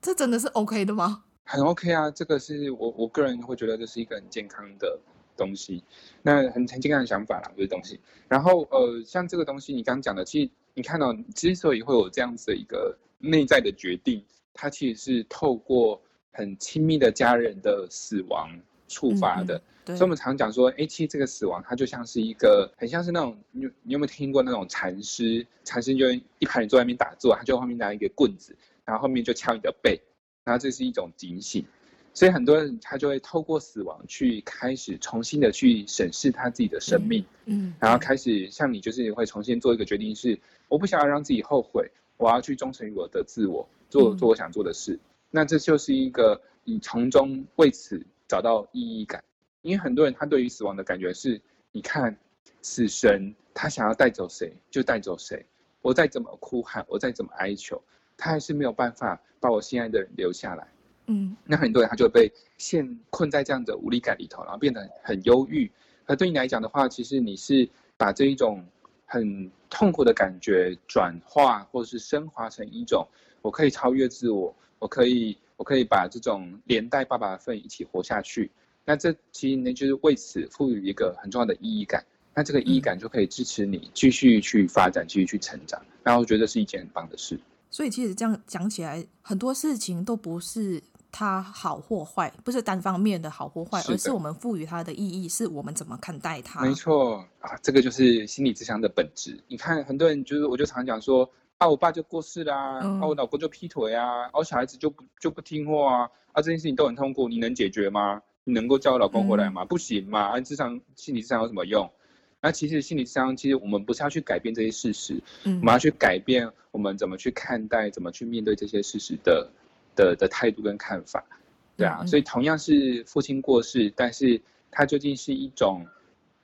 这真的是 OK 的吗？很 OK 啊，这个是我我个人会觉得这是一个很健康的东西，那很很健康的想法啦，这些东西。然后呃，像这个东西，你刚刚讲的，其实。你看到之所以会有这样子的一个内在的决定，它其实是透过很亲密的家人的死亡触发的。嗯、所以我们常讲说，哎，其实这个死亡它就像是一个，很像是那种你你有没有听过那种禅师？禅师就一排人坐在那边打坐，他就后面拿一个棍子，然后后面就敲你的背，然后这是一种警醒。所以很多人他就会透过死亡去开始重新的去审视他自己的生命，嗯，嗯，然后开始像你就是会重新做一个决定，是我不想要让自己后悔，我要去忠诚于我的自我，做做我想做的事。嗯、那这就是一个你从中为此找到意义感，因为很多人他对于死亡的感觉是，你看死神他想要带走谁就带走谁，我再怎么哭喊，我再怎么哀求，他还是没有办法把我心爱的人留下来。嗯，那很多人他就被陷困在这样的无力感里头，然后变得很忧郁。而对你来讲的话，其实你是把这一种很痛苦的感觉转化，或者是升华成一种我可以超越自我，我可以我可以把这种连带爸爸的份一起活下去。那这其实呢，就是为此赋予一个很重要的意义感。那这个意义感就可以支持你继续去发展，继续去成长。然后我觉得是一件很棒的事。所以其实这样讲起来，很多事情都不是。它好或坏，不是单方面的好或坏，而是我们赋予它的意义，是我们怎么看待它。没错啊，这个就是心理智商的本质。你看，很多人就是，我就常讲说，啊，我爸就过世啦，嗯、啊，我老公就劈腿啊，啊，我小孩子就不就不听话啊，啊，这件事情都很痛苦，你能解决吗？你能够叫我老公回来吗？嗯、不行嘛，啊，智商心理智商有什么用？那其实心理智商，其实我们不是要去改变这些事实，嗯，我们要去改变我们怎么去看待、怎么去面对这些事实的。的的态度跟看法，对啊，所以同样是父亲过世，但是他究竟是一种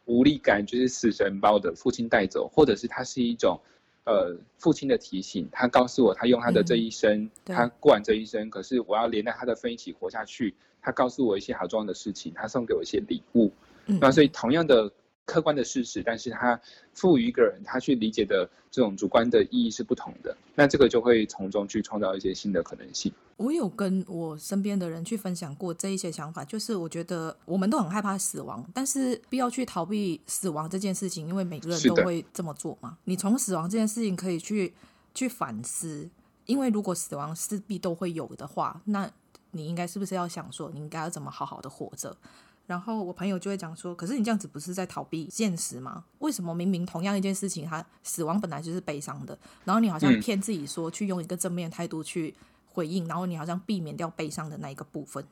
无力感，就是死神把我的父亲带走，或者是他是一种呃父亲的提醒，他告诉我他用他的这一生，他过完这一生，可是我要连带他的份一起活下去，他告诉我一些好重要的事情，他送给我一些礼物，那所以同样的。客观的事实，但是他赋予一个人他去理解的这种主观的意义是不同的，那这个就会从中去创造一些新的可能性。我有跟我身边的人去分享过这一些想法，就是我觉得我们都很害怕死亡，但是必要去逃避死亡这件事情，因为每个人都会这么做嘛。你从死亡这件事情可以去去反思，因为如果死亡势必都会有的话，那你应该是不是要想说，你应该要怎么好好的活着？然后我朋友就会讲说：“可是你这样子不是在逃避现实吗？为什么明明同样一件事情，他死亡本来就是悲伤的，然后你好像骗自己说去用一个正面态度去回应，然后你好像避免掉悲伤的那一个部分。”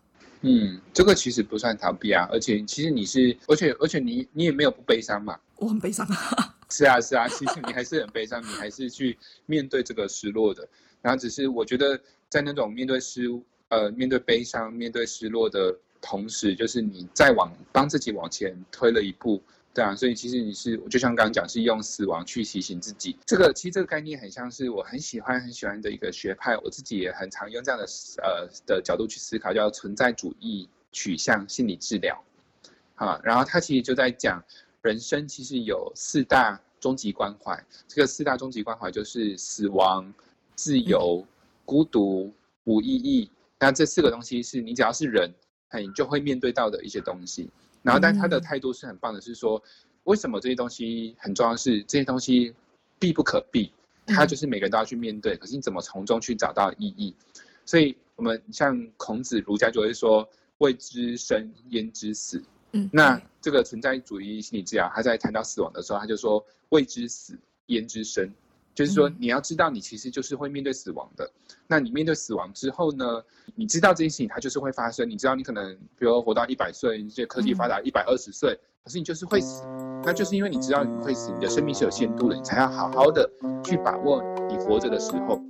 嗯，这个其实不算逃避啊，而且其实你是，而且而且你你也没有不悲伤嘛。我很悲伤啊。是啊是啊，其实你还是很悲伤，你还是去面对这个失落的。然后只是我觉得在那种面对失呃面对悲伤、面对失落的。同时，就是你再往帮自己往前推了一步，对啊，所以其实你是，就像刚刚讲，是用死亡去提醒自己。这个其实这个概念很像是我很喜欢很喜欢的一个学派，我自己也很常用这样的呃的角度去思考，叫存在主义取向心理治疗。啊，然后他其实就在讲人生其实有四大终极关怀，这个四大终极关怀就是死亡、自由、孤独、无意义。那这四个东西是你只要是人。你就会面对到的一些东西，然后，但他的态度是很棒的，是说，为什么这些东西很重要？是这些东西避不可避，他就是每个人都要去面对。可是你怎么从中去找到意义？所以，我们像孔子、儒家就会说：“未知生，焉知死？”嗯，那这个存在主义心理治疗，他在谈到死亡的时候，他就说：“未知死，焉知生？”就是说，你要知道，你其实就是会面对死亡的。那你面对死亡之后呢？你知道这件事情它就是会发生。你知道你可能，比如活到一百岁，这些科技发达一百二十岁，可是你就是会死。那就是因为你知道你会死，你的生命是有限度的，你才要好好的去把握你活着的时候。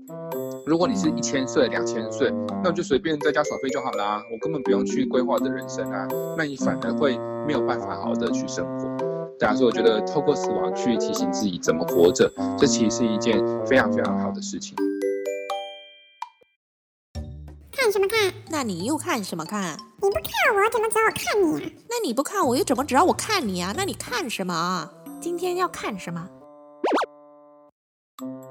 如果你是一千岁、两千岁，那我就随便在家耍废就好啦，我根本不用去规划的人生啊。那你反而会没有办法好好的去生活。对啊，所以我觉得透过死亡去提醒自己怎么活着，这其实是一件非常非常好的事情。看什么看？那你又看什么看？你不看我，怎么知道我看你啊？那你不看我，又怎么知道我看你啊？那你看什么？今天要看什么？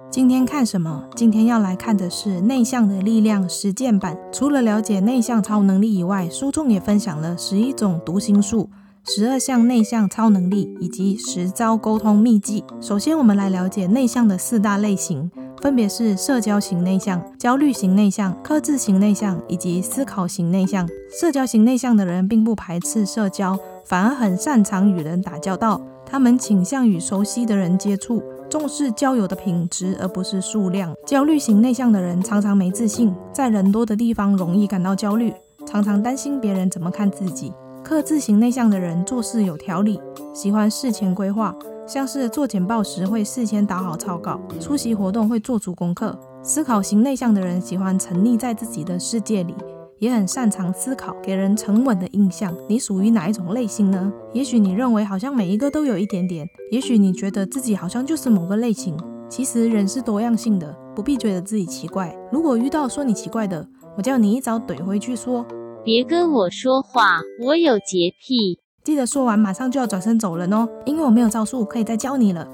今天看什么？今天要来看的是《内向的力量》实践版。除了了解内向超能力以外，书中也分享了十一种读心术。十二项内向超能力以及十招沟通秘技。首先，我们来了解内向的四大类型，分别是社交型内向、焦虑型内向、克制型内向以及思考型内向。社交型内向的人并不排斥社交，反而很擅长与人打交道。他们倾向与熟悉的人接触，重视交友的品质而不是数量。焦虑型内向的人常常没自信，在人多的地方容易感到焦虑，常常担心别人怎么看自己。克制型内向的人做事有条理，喜欢事前规划，像是做简报时会事先打好草稿，出席活动会做足功课。思考型内向的人喜欢沉溺在自己的世界里，也很擅长思考，给人沉稳的印象。你属于哪一种类型呢？也许你认为好像每一个都有一点点，也许你觉得自己好像就是某个类型。其实人是多样性的，不必觉得自己奇怪。如果遇到说你奇怪的，我叫你一早怼回去说。别跟我说话，我有洁癖。记得说完马上就要转身走人哦，因为我没有招数可以再教你了。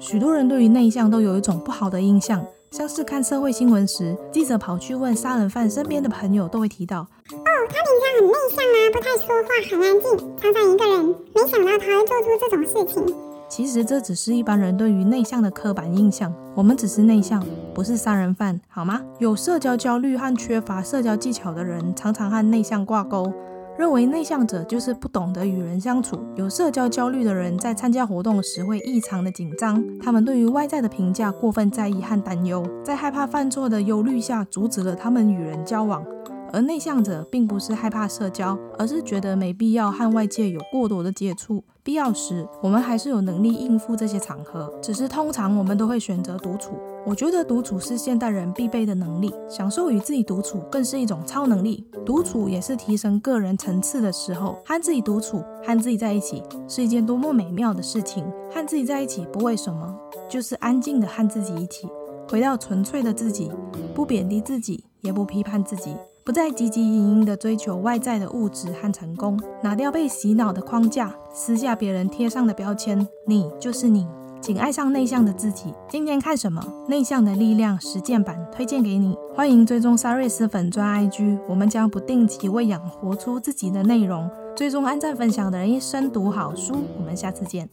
许多人对于内向都有一种不好的印象，像是看社会新闻时，记者跑去问杀人犯身边的朋友，都会提到：哦，他平常很内向啊，不太说话，很安静，常常一个人。没想到他会做出这种事情。其实这只是一般人对于内向的刻板印象，我们只是内向，不是杀人犯，好吗？有社交焦虑和缺乏社交技巧的人，常常和内向挂钩，认为内向者就是不懂得与人相处。有社交焦虑的人在参加活动时会异常的紧张，他们对于外在的评价过分在意和担忧，在害怕犯错的忧虑下，阻止了他们与人交往。而内向者并不是害怕社交，而是觉得没必要和外界有过多的接触。必要时，我们还是有能力应付这些场合，只是通常我们都会选择独处。我觉得独处是现代人必备的能力，享受与自己独处更是一种超能力。独处也是提升个人层次的时候，和自己独处，和自己在一起是一件多么美妙的事情。和自己在一起不为什么，就是安静的和自己一起，回到纯粹的自己，不贬低自己，也不批判自己。不再汲汲营营地追求外在的物质和成功，拿掉被洗脑的框架，撕下别人贴上的标签，你就是你，请爱上内向的自己。今天看什么？内向的力量实践版推荐给你。欢迎追踪沙瑞斯粉专 IG，我们将不定期喂养活出自己的内容。追踪按赞分享的人一生读好书。我们下次见。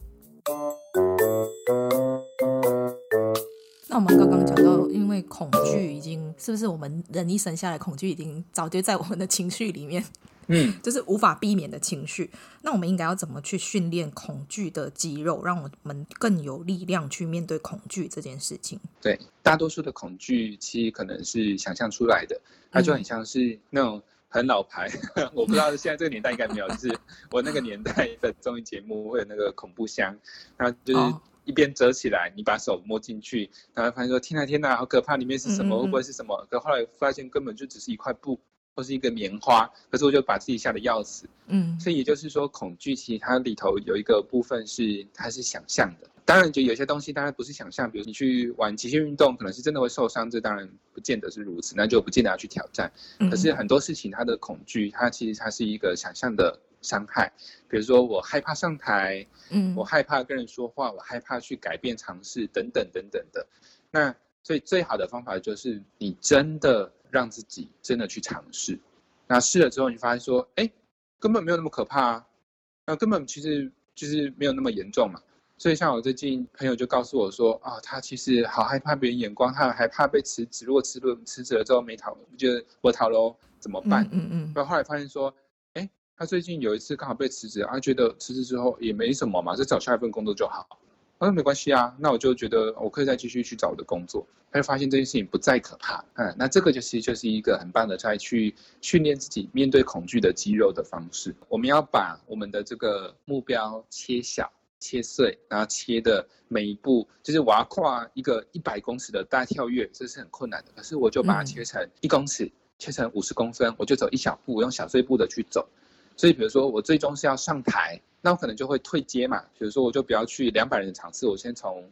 那我们刚刚讲到，因为恐惧已经是不是我们人一生下来，恐惧已经早就在我们的情绪里面，嗯，就是无法避免的情绪。那我们应该要怎么去训练恐惧的肌肉，让我们更有力量去面对恐惧这件事情？对，大多数的恐惧其实可能是想象出来的，它就很像是那种很老牌，嗯、我不知道现在这个年代应该没有，就是我那个年代的综艺节目会有那个恐怖箱，然后就是。哦一边折起来，你把手摸进去，然后发现说：“天哪，天哪，好可怕！里面是什么？会不会是什么？”可后来发现根本就只是一块布或是一个棉花，可是我就把自己吓得要死。嗯，所以也就是说，恐惧其实它里头有一个部分是它是想象的。当然，就有些东西当然不是想象，比如你去玩极限运动，可能是真的会受伤，这当然不见得是如此，那就不见得要去挑战。可是很多事情它的恐惧，它其实它是一个想象的。伤害，比如说我害怕上台，嗯，我害怕跟人说话，我害怕去改变尝试等等等等的。那所以最好的方法就是你真的让自己真的去尝试。那试了之后，你发现说，哎，根本没有那么可怕啊，那根本其实就是没有那么严重嘛。所以像我最近朋友就告诉我说，啊，他其实好害怕别人眼光，他还怕被辞职。如果辞了辞职了之后没逃，觉得我逃喽怎么办？嗯嗯。然后后来发现说。他最近有一次刚好被辞职，他觉得辞职之后也没什么嘛，就找下一份工作就好。他说没关系啊，那我就觉得我可以再继续去找我的工作。他就发现这件事情不再可怕，嗯，那这个就其实就是一个很棒的再去训练自己面对恐惧的肌肉的方式。我们要把我们的这个目标切小、切碎，然后切的每一步，就是我要跨一个一百公尺的大跳跃，这是很困难的。可是我就把它切成一公尺，切成五十公分，我就走一小步，用小碎步的去走。所以，比如说我最终是要上台，那我可能就会退阶嘛。比如说，我就不要去两百人的场次，我先从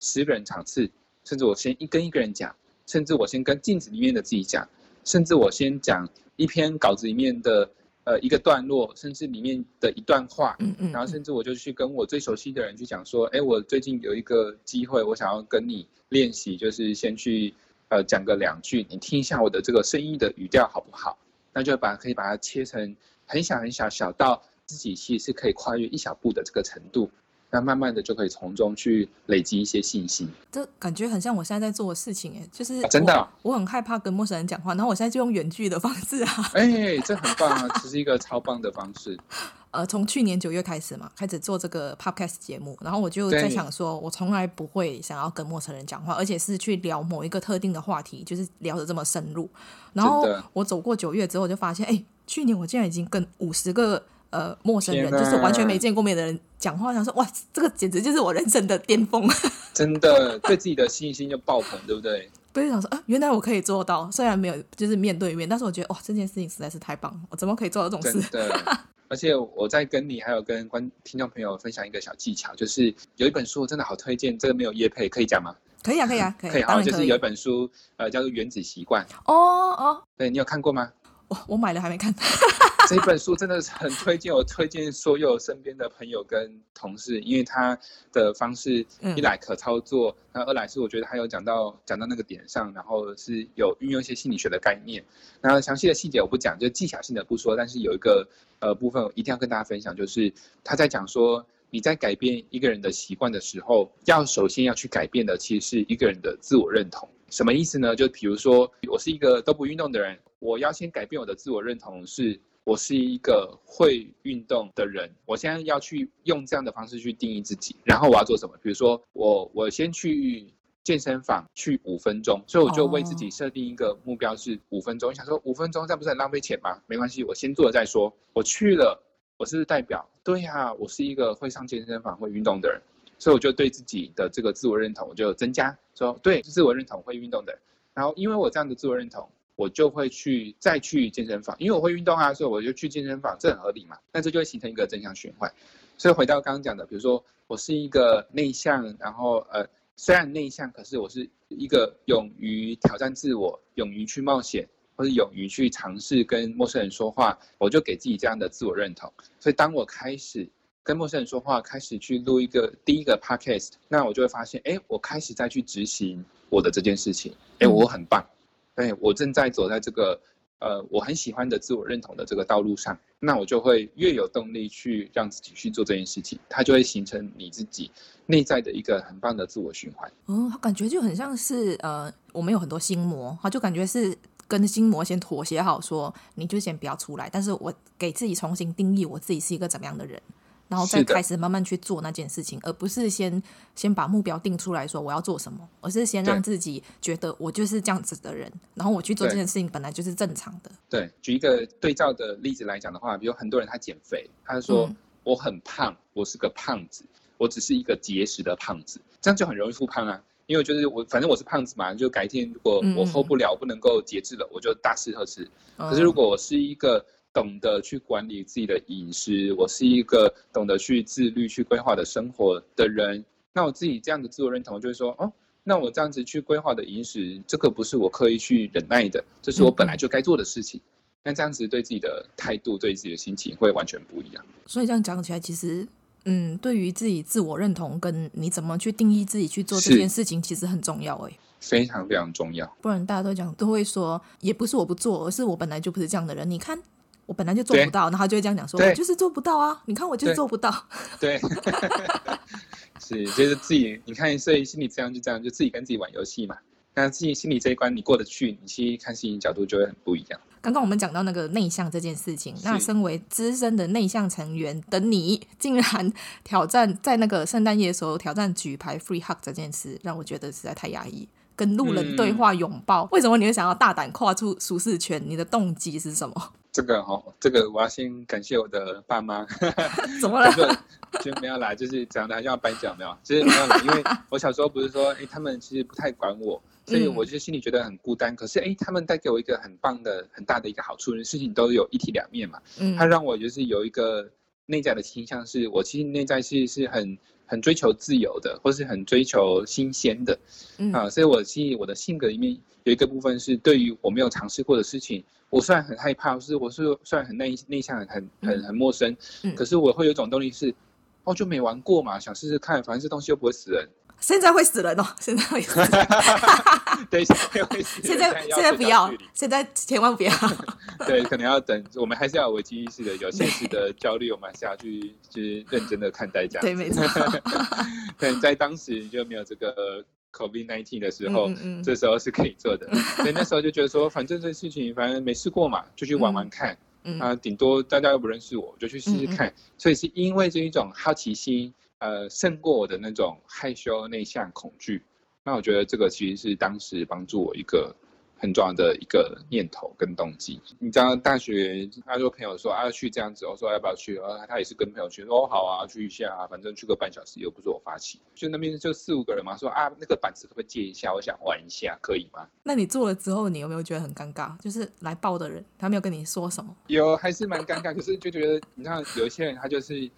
十个人场次，甚至我先一跟一个人讲，甚至我先跟镜子里面的自己讲，甚至我先讲一篇稿子里面的呃一个段落，甚至里面的一段话，嗯嗯，然后甚至我就去跟我最熟悉的人去讲说，哎，我最近有一个机会，我想要跟你练习，就是先去呃讲个两句，你听一下我的这个声音的语调好不好？那就把可以把它切成。很小很小，小到自己其实是可以跨越一小步的这个程度。那慢慢的就可以从中去累积一些信心，这感觉很像我现在在做的事情哎，就是、啊、真的、哦，我很害怕跟陌生人讲话，然后我现在就用远距的方式啊，哎，这很棒啊，这是一个超棒的方式。呃，从去年九月开始嘛，开始做这个 podcast 节目，然后我就在想说，我从来不会想要跟陌生人讲话，而且是去聊某一个特定的话题，就是聊得这么深入。然后我走过九月之后，我就发现，哎，去年我竟然已经跟五十个。呃，陌生人就是完全没见过面的人讲话，想说哇，这个简直就是我人生的巅峰，真的对自己的信心就爆棚，对不对？对，想说啊，原来我可以做到，虽然没有就是面对面，但是我觉得哇，这件事情实在是太棒了，我怎么可以做到这种事？对，而且我在跟你还有跟观听众朋友分享一个小技巧，就是有一本书真的好推荐，这个没有业配可以讲吗？可以啊，可以啊，可以。可以，好，就是有一本书，呃，叫做《原子习惯》。哦哦，对，你有看过吗？我我买了还没看。这本书真的是很推荐，我推荐所有身边的朋友跟同事，因为他的方式一来可操作，那、嗯、二来是我觉得还有讲到讲到那个点上，然后是有运用一些心理学的概念。然后详细的细节我不讲，就技巧性的不说，但是有一个呃部分我一定要跟大家分享，就是他在讲说你在改变一个人的习惯的时候，要首先要去改变的其实是一个人的自我认同。什么意思呢？就比如说我是一个都不运动的人，我要先改变我的自我认同是。我是一个会运动的人，我现在要去用这样的方式去定义自己，然后我要做什么？比如说我我先去健身房去五分钟，所以我就为自己设定一个目标是五分钟。你想说五分钟这样不是很浪费钱吗？没关系，我先做了再说。我去了，我是代表，对呀，我是一个会上健身房会运动的人，所以我就对自己的这个自我认同我就增加，说对，自我认同会运动的。然后因为我这样的自我认同。我就会去再去健身房，因为我会运动啊，所以我就去健身房，这很合理嘛。那这就会形成一个正向循环。所以回到刚刚讲的，比如说我是一个内向，然后呃虽然内向，可是我是一个勇于挑战自我、勇于去冒险，或是勇于去尝试跟陌生人说话，我就给自己这样的自我认同。所以当我开始跟陌生人说话，开始去录一个第一个 podcast，那我就会发现，哎，我开始再去执行我的这件事情，哎，我很棒。对，我正在走在这个，呃，我很喜欢的自我认同的这个道路上，那我就会越有动力去让自己去做这件事情，它就会形成你自己内在的一个很棒的自我循环。嗯，感觉就很像是，呃，我们有很多心魔，它就感觉是跟心魔先妥协好，说你就先不要出来，但是我给自己重新定义我自己是一个怎么样的人。然后再开始慢慢去做那件事情，而不是先先把目标定出来说我要做什么，而是先让自己觉得我就是这样子的人，然后我去做这件事情本来就是正常的。对，举一个对照的例子来讲的话，比如很多人他减肥，他说、嗯、我很胖，我是个胖子，我只是一个节食的胖子，这样就很容易复胖啊。因为就是我反正我是胖子嘛，就改天如果我 hold 不了，不能够节制了，我就大吃特吃。可是如果我是一个懂得去管理自己的饮食，我是一个懂得去自律、去规划的生活的人。那我自己这样的自我认同，就是说，哦，那我这样子去规划的饮食，这个不是我刻意去忍耐的，这是我本来就该做的事情。那、嗯、这样子对自己的态度、对自己的心情会完全不一样。所以这样讲起来，其实，嗯，对于自己自我认同跟你怎么去定义自己去做这件事情，其实很重要诶。非常非常重要。不然大家都讲都会说，也不是我不做，而是我本来就不是这样的人。你看。我本来就做不到，然后他就会这样讲说：“我就是做不到啊！你看我就是做不到。”对，是就是自己，你看，所以心里这样就这样，就自己跟自己玩游戏嘛。那自己心里这一关你过得去，你去看事情角度就会很不一样。刚刚我们讲到那个内向这件事情，那身为资深的内向成员的你，竟然挑战在那个圣诞夜的时候挑战举牌 free hug 这件事，让我觉得实在太压抑。跟路人对话拥抱，嗯，为什么你会想要大胆跨出舒适圈？你的动机是什么？这个哦，这个我要先感谢我的爸妈。怎么了？就没有来，就是长得还像要颁奖没有？其实没有来，因为我小时候不是说，哎，他们其实不太管我，所以我就心里觉得很孤单。嗯、可是，哎，他们带给我一个很棒的、很大的一个好处，事情都有一体两面嘛。嗯，他让我就是有一个内在的倾向，是我其实内在是是很。很追求自由的，或是很追求新鲜的，嗯啊，所以我其实我的性格里面有一个部分是，对于我没有尝试过的事情，我虽然很害怕，是我是虽然很内内向，很很很陌生，嗯，可是我会有一种动力是，哦，就没玩过嘛，想试试看，反正这东西又不会死人，现在会死人哦，现在会死人。对，现在会死人。现在现在不要，现在千万不要。对，可能要等。我们还是要有危机意识的，有现实的焦虑，我们还是要去去认真的看待这样。对，没错。可能在当时就没有这个 COVID-19 的时候，嗯嗯，这时候是可以做的。所以那时候就觉得说，反正这事情反正没试过嘛，就去玩玩看。嗯，啊，顶多大家又不认识我，就去试试看。所以是因为这一种好奇心。呃，胜过我的那种害羞、内向、恐惧。那我觉得这个其实是当时帮助我一个很重要的一个念头跟动机。你知道，大学他说朋友说啊要去这样子，我说要不要去？啊，他也是跟朋友去，说哦好啊，去一下啊，反正去个半小时又不是我发起。就那边就四五个人嘛，说啊那个板子可不可以借一下？我想玩一下，可以吗？那你做了之后，你有没有觉得很尴尬？就是来报的人，他没有跟你说什么？有，还是蛮尴尬。可是就觉得，你知道，有一些人他就是。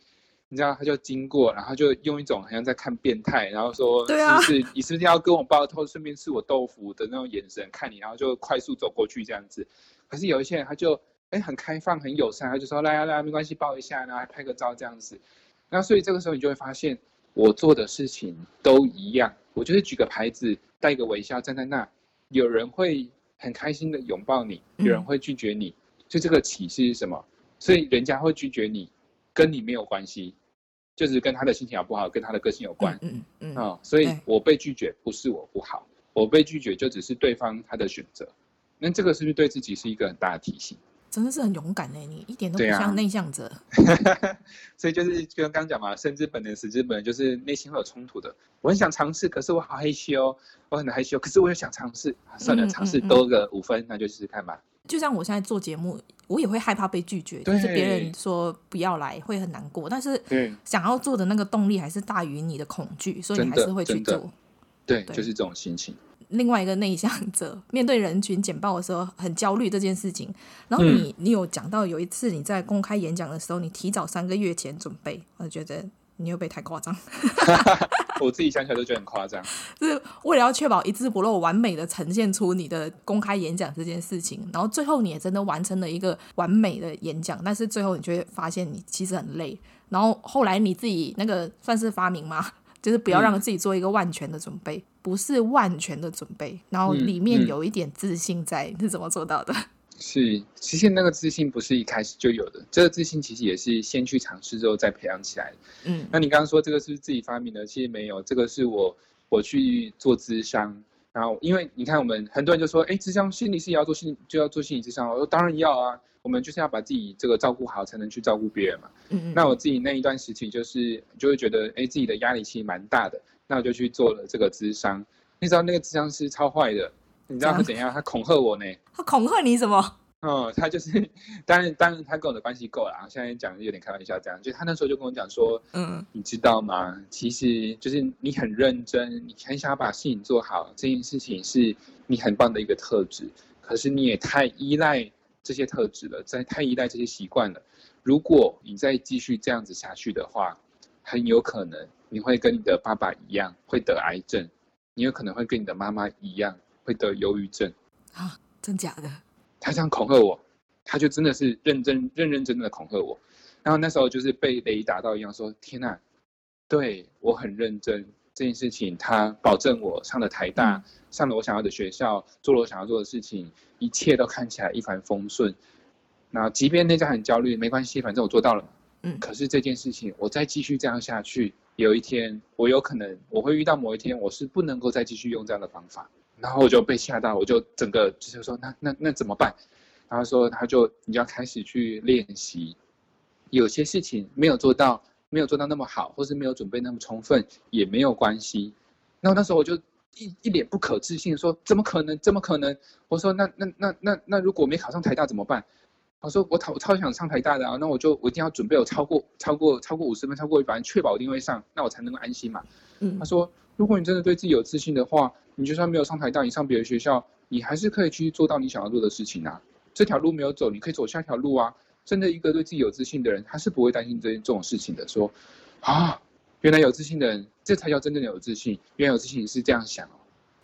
你知道，他就经过，然后就用一种好像在看变态，然后说：“对啊，是，你是不是要跟我抱头，顺便吃我豆腐的那种眼神看你，然后就快速走过去这样子。”可是有一些人，他就哎很开放、很友善，他就说：“来啊来啊，没关系，抱一下，然后还拍个照这样子。”那所以这个时候你就会发现，我做的事情都一样，我就是举个牌子，带个微笑站在那，有人会很开心的拥抱你，有人会拒绝你，就这个启示是什么？所以人家会拒绝你，跟你没有关系。就是跟他的心情好不好，跟他的个性有关。嗯嗯，嗯、哦、所以我被拒绝不是我不好，我被拒绝就只是对方他的选择。那这个是不是对自己是一个很大的提醒？真的是很勇敢呢，你一点都不像内向者。啊、所以就是就刚刚讲嘛，生之本能，死之本能，就是内心会有冲突的。我很想尝试，可是我好害羞，我很害羞，可是我又想尝试。算了，尝试多个五分，那就试试看吧。就像我现在做节目。我也会害怕被拒绝，就是别人说不要来会很难过，但是想要做的那个动力还是大于你的恐惧，所以你还是会去做。对，就是这种心情。另外一个内向者面对人群简报的时候很焦虑这件事情，然后你你有讲到有一次你在公开演讲的时候，你提早三个月前准备，我觉得。你又被太夸张，我自己想起来都觉得很夸张。就是为了要确保一字不漏、完美的呈现出你的公开演讲这件事情，然后最后你也真的完成了一个完美的演讲，但是最后你就会发现你其实很累。然后后来你自己那个算是发明吗？就是不要让自己做一个万全的准备，嗯、不是万全的准备，然后里面有一点自信在，你是怎么做到的？是，其实那个自信不是一开始就有的，这个自信其实也是先去尝试之后再培养起来的。嗯，那你刚刚说这个是是自己发明的？其实没有，这个是我我去做咨商，然后因为你看我们很多人就说，哎，咨商心理师也要做心就要做心理咨商，我说当然要啊，我们就是要把自己这个照顾好，才能去照顾别人嘛。嗯嗯。那我自己那一段时期就是就会觉得，哎，自己的压力其实蛮大的，那我就去做了这个咨商。你知道那个咨商师超坏的。你知道他怎样？他恐吓我呢。他恐吓你什么？哦，他就是，当然，当然，他跟我的关系够了啊。现在讲有点开玩笑，这样，就他那时候就跟我讲说，嗯，你知道吗？其实就是你很认真，你很想要把事情做好，这件事情是你很棒的一个特质。可是你也太依赖这些特质了，在太依赖这些习惯了。如果你再继续这样子下去的话，很有可能你会跟你的爸爸一样会得癌症，你有可能会跟你的妈妈一样。会得忧郁症啊？真假的？他这样恐吓我，他就真的是认真、认认真真的恐吓我。然后那时候就是被雷打到一样，说：“天哪，对我很认真这件事情，他保证我上了台大，嗯、上了我想要的学校，做了我想要做的事情，一切都看起来一帆风顺。那即便内在很焦虑，没关系，反正我做到了。嗯。可是这件事情，我再继续这样下去，有一天我有可能我会遇到某一天，我是不能够再继续用这样的方法。”然后我就被吓到，我就整个就是说，那那那怎么办？然后说他就你就要开始去练习，有些事情没有做到，没有做到那么好，或是没有准备那么充分也没有关系。然后那时候我就一一脸不可置信说，怎么可能？怎么可能？我说那那那那那如果没考上台大怎么办？我说我超超想上台大的啊，那我就我一定要准备有超过超过超过五十分，超过一百分，确保我一定会上，那我才能够安心嘛。嗯，他说如果你真的对自己有自信的话，你就算没有上台大，你上别的学校，你还是可以去做到你想要做的事情啊。这条路没有走，你可以走下条路啊。真的一个对自己有自信的人，他是不会担心这这种事情的。说啊，原来有自信的人，这才叫真正的有自信。原来有自信是这样想哦。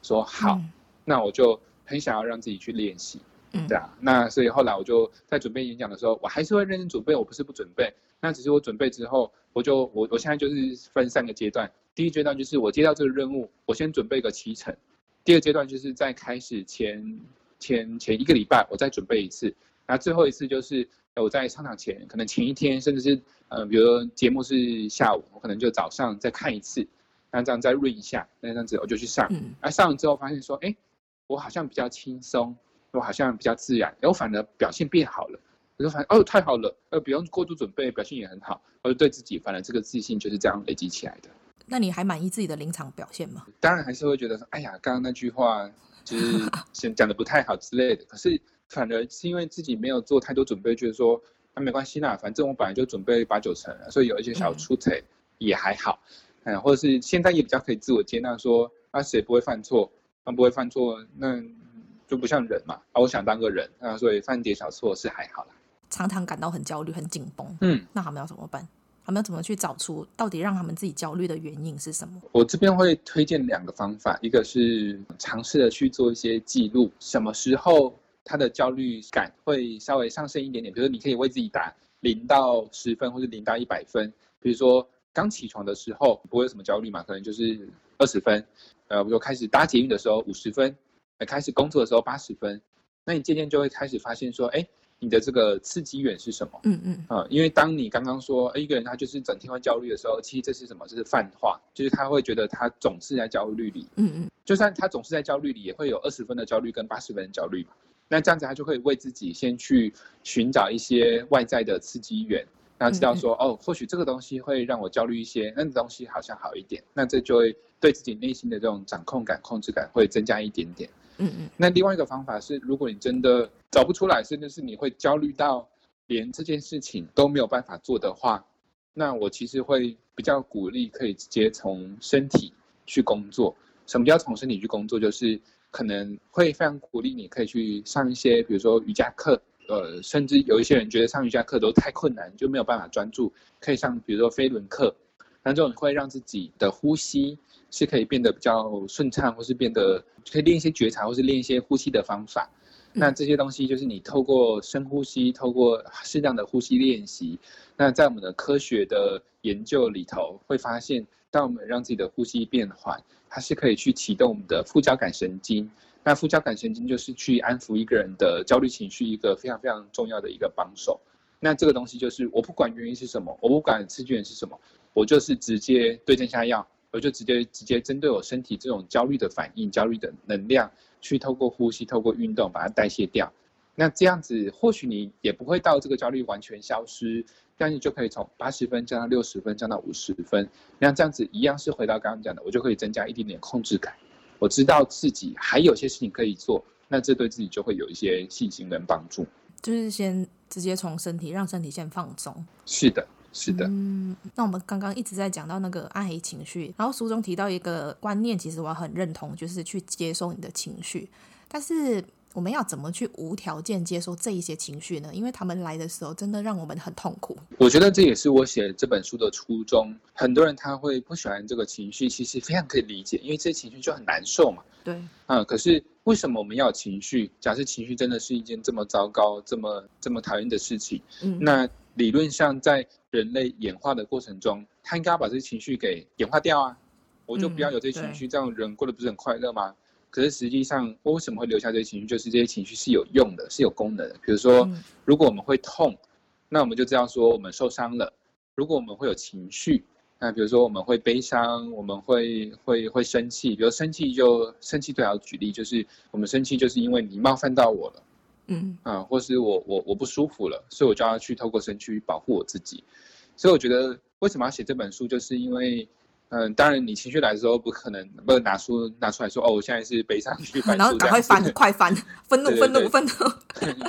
说好，嗯，那我就很想要让自己去练习。嗯，对啊，那所以后来我就在准备演讲的时候，我还是会认真准备，我不是不准备，那只是我准备之后，我就我我现在就是分三个阶段，第一阶段就是我接到这个任务，我先准备个七成；第二阶段就是在开始前前前一个礼拜，我再准备一次；那最后一次就是我在上场前，可能前一天，甚至是呃，比如说节目是下午，我可能就早上再看一次，那这样再润一下，那这样子我就去上。嗯，而上了之后发现说，哎，我好像比较轻松，我好像比较自然，哎，我反而表现变好了。我就发现哦，太好了，呃，不用过度准备，表现也很好。我就对自己，反而这个自信就是这样累积起来的。那你还满意自己的临场表现吗？当然还是会觉得说，哎呀，刚刚那句话就是讲讲的不太好之类的。可是反而是因为自己没有做太多准备，觉得说那、啊、没关系啦，反正我本来就准备八九成了，所以有一些小出彩也还好。嗯，嗯，或者是现在也比较可以自我接纳，说啊，谁不会犯错？那不会犯错，那就不像人嘛。啊，我想当个人，啊，所以犯点小错是还好啦。常常感到很焦虑、很紧绷，嗯，那他们要怎么办？他们怎么去找出到底让他们自己焦虑的原因是什么？我这边会推荐两个方法，一个是尝试的去做一些记录，什么时候他的焦虑感会稍微上升一点点，比如说你可以为自己打零到十分，或者零到一百分。比如说刚起床的时候不会有什么焦虑嘛，可能就是二十分，呃，比如说开始搭捷运的时候五十分，开始工作的时候八十分，那你渐渐就会开始发现说，哎。你的这个刺激源是什么？嗯嗯啊，因为当你刚刚说，哎，一个人他就是整天会焦虑的时候，其实这是什么？这是泛化，就是他会觉得他总是在焦虑里。嗯嗯，就算他总是在焦虑里，也会有二十分的焦虑跟八十分的焦虑嘛。那这样子他就会为自己先去寻找一些外在的刺激源，然后知道说，嗯嗯哦，或许这个东西会让我焦虑一些，那个东西好像好一点，那这就会对自己内心的这种掌控感、控制感会增加一点点。嗯嗯，那另外一个方法是，如果你真的找不出来，甚至是你会焦虑到连这件事情都没有办法做的话，那我其实会比较鼓励可以直接从身体去工作。什么叫从身体去工作？就是可能会非常鼓励你可以去上一些，比如说瑜伽课，呃，甚至有一些人觉得上瑜伽课都太困难，就没有办法专注，可以上比如说飞轮课，那这种会让自己的呼吸。是可以变得比较顺畅，或是变得可以练一些觉察，或是练一些呼吸的方法。那这些东西就是你透过深呼吸，透过适当的呼吸练习。那在我们的科学的研究里头，会发现，当我们让自己的呼吸变缓，它是可以去启动我们的副交感神经。那副交感神经就是去安抚一个人的焦虑情绪一个非常非常重要的一个帮手。那这个东西就是，我不管原因是什么，我不管刺激源是什么，我就是直接对症下药。我就直接直接针对我身体这种焦虑的反应、焦虑的能量，去透过呼吸、透过运动把它代谢掉。那这样子，或许你也不会到这个焦虑完全消失，但你就可以从八十分降到六十分，降到五十分。那这样子一样是回到刚刚讲的，我就可以增加一点点控制感。我知道自己还有些事情可以做，那这对自己就会有一些信心跟帮助。就是先直接从身体，让身体先放松。是的。是的，嗯，那我们刚刚一直在讲到那个暗黑情绪，然后书中提到一个观念，其实我很认同，就是去接受你的情绪。但是我们要怎么去无条件接受这一些情绪呢？因为他们来的时候，真的让我们很痛苦。我觉得这也是我写这本书的初衷。很多人他会不喜欢这个情绪，其实非常可以理解，因为这些情绪就很难受嘛。对，嗯，可是为什么我们要有情绪？假设情绪真的是一件这么糟糕、这么这么讨厌的事情，嗯，那。理论上，在人类演化的过程中，他应该要把这些情绪给演化掉啊！我就不要有这些情绪，嗯、这样人过得不是很快乐吗？可是实际上，我为什么会留下这些情绪？就是这些情绪是有用的，是有功能的。比如说，如果我们会痛，那我们就知道说我们受伤了；如果我们会有情绪，那比如说我们会悲伤，我们会会会生气。比如生气就生气，最好举例就是我们生气就是因为你冒犯到我了。嗯啊，或是我我我不舒服了，所以我就要去透过身躯保护我自己。所以我觉得为什么要写这本书，就是因为，嗯，当然你情绪来的时候不可能不拿书拿出来说哦，我现在是悲伤去 然后赶快翻，快翻，愤怒 愤怒愤怒。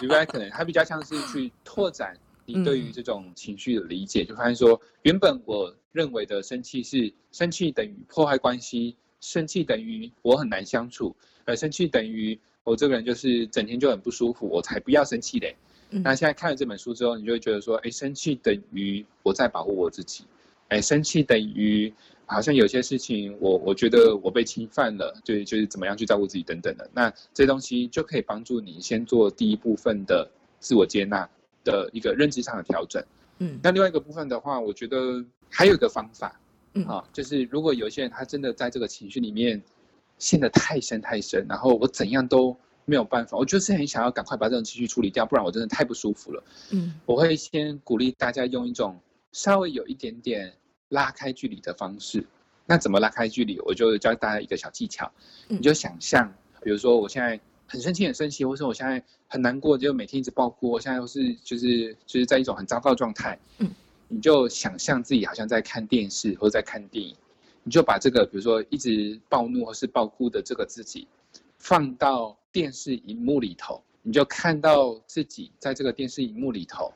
你不太可能，它比较像是去拓展你对于这种情绪的理解，嗯、就发现说，原本我认为的生气是生气等于破坏关系，生气等于我很难相处，而生气等于。我这个人就是整天就很不舒服，我才不要生气嘞。嗯、那现在看了这本书之后，你就会觉得说，哎，生气等于我在保护我自己，哎，生气等于好像有些事情我我觉得我被侵犯了，就就是怎么样去照顾自己等等的。那这些东西就可以帮助你先做第一部分的自我接纳的一个认知上的调整。嗯，那另外一个部分的话，我觉得还有一个方法，嗯，啊，就是如果有些人他真的在这个情绪里面陷得太深太深，然后我怎样都没有办法，我就是很想要赶快把这种情绪处理掉，不然我真的太不舒服了。嗯，我会先鼓励大家用一种稍微有一点点拉开距离的方式。那怎么拉开距离？我就教大家一个小技巧，你就想象，比如说我现在很生气很生气，或是我现在很难过，就每天一直爆哭，我现在都是就是就是在一种很糟糕的状态。嗯。你就想象自己好像在看电视或者在看电影，你就把这个，比如说一直暴怒或是暴哭的这个自己，放到电视荧幕里头，你就看到自己在这个电视荧幕里头，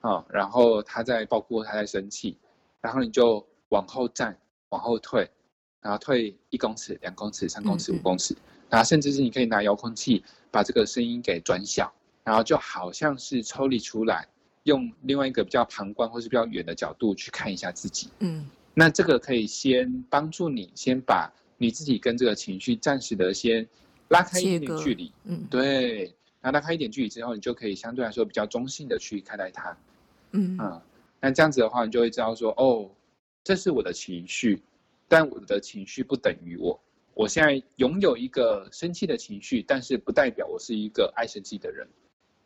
啊，然后他在暴哭，他在生气，然后你就往后站，往后退，然后退一公尺、两公尺、三公尺、五公尺，然后甚至是你可以拿遥控器把这个声音给转小，然后就好像是抽离出来。用另外一个比较旁观或是比较远的角度去看一下自己，嗯，那这个可以先帮助你先把你自己跟这个情绪暂时的先拉开一点距离，嗯，对，然后拉开一点距离之后，你就可以相对来说比较中性的去看待它，嗯。嗯，那这样子的话，你就会知道说，哦，这是我的情绪，但我的情绪不等于我，我现在拥有一个生气的情绪，但是不代表我是一个爱生气的人。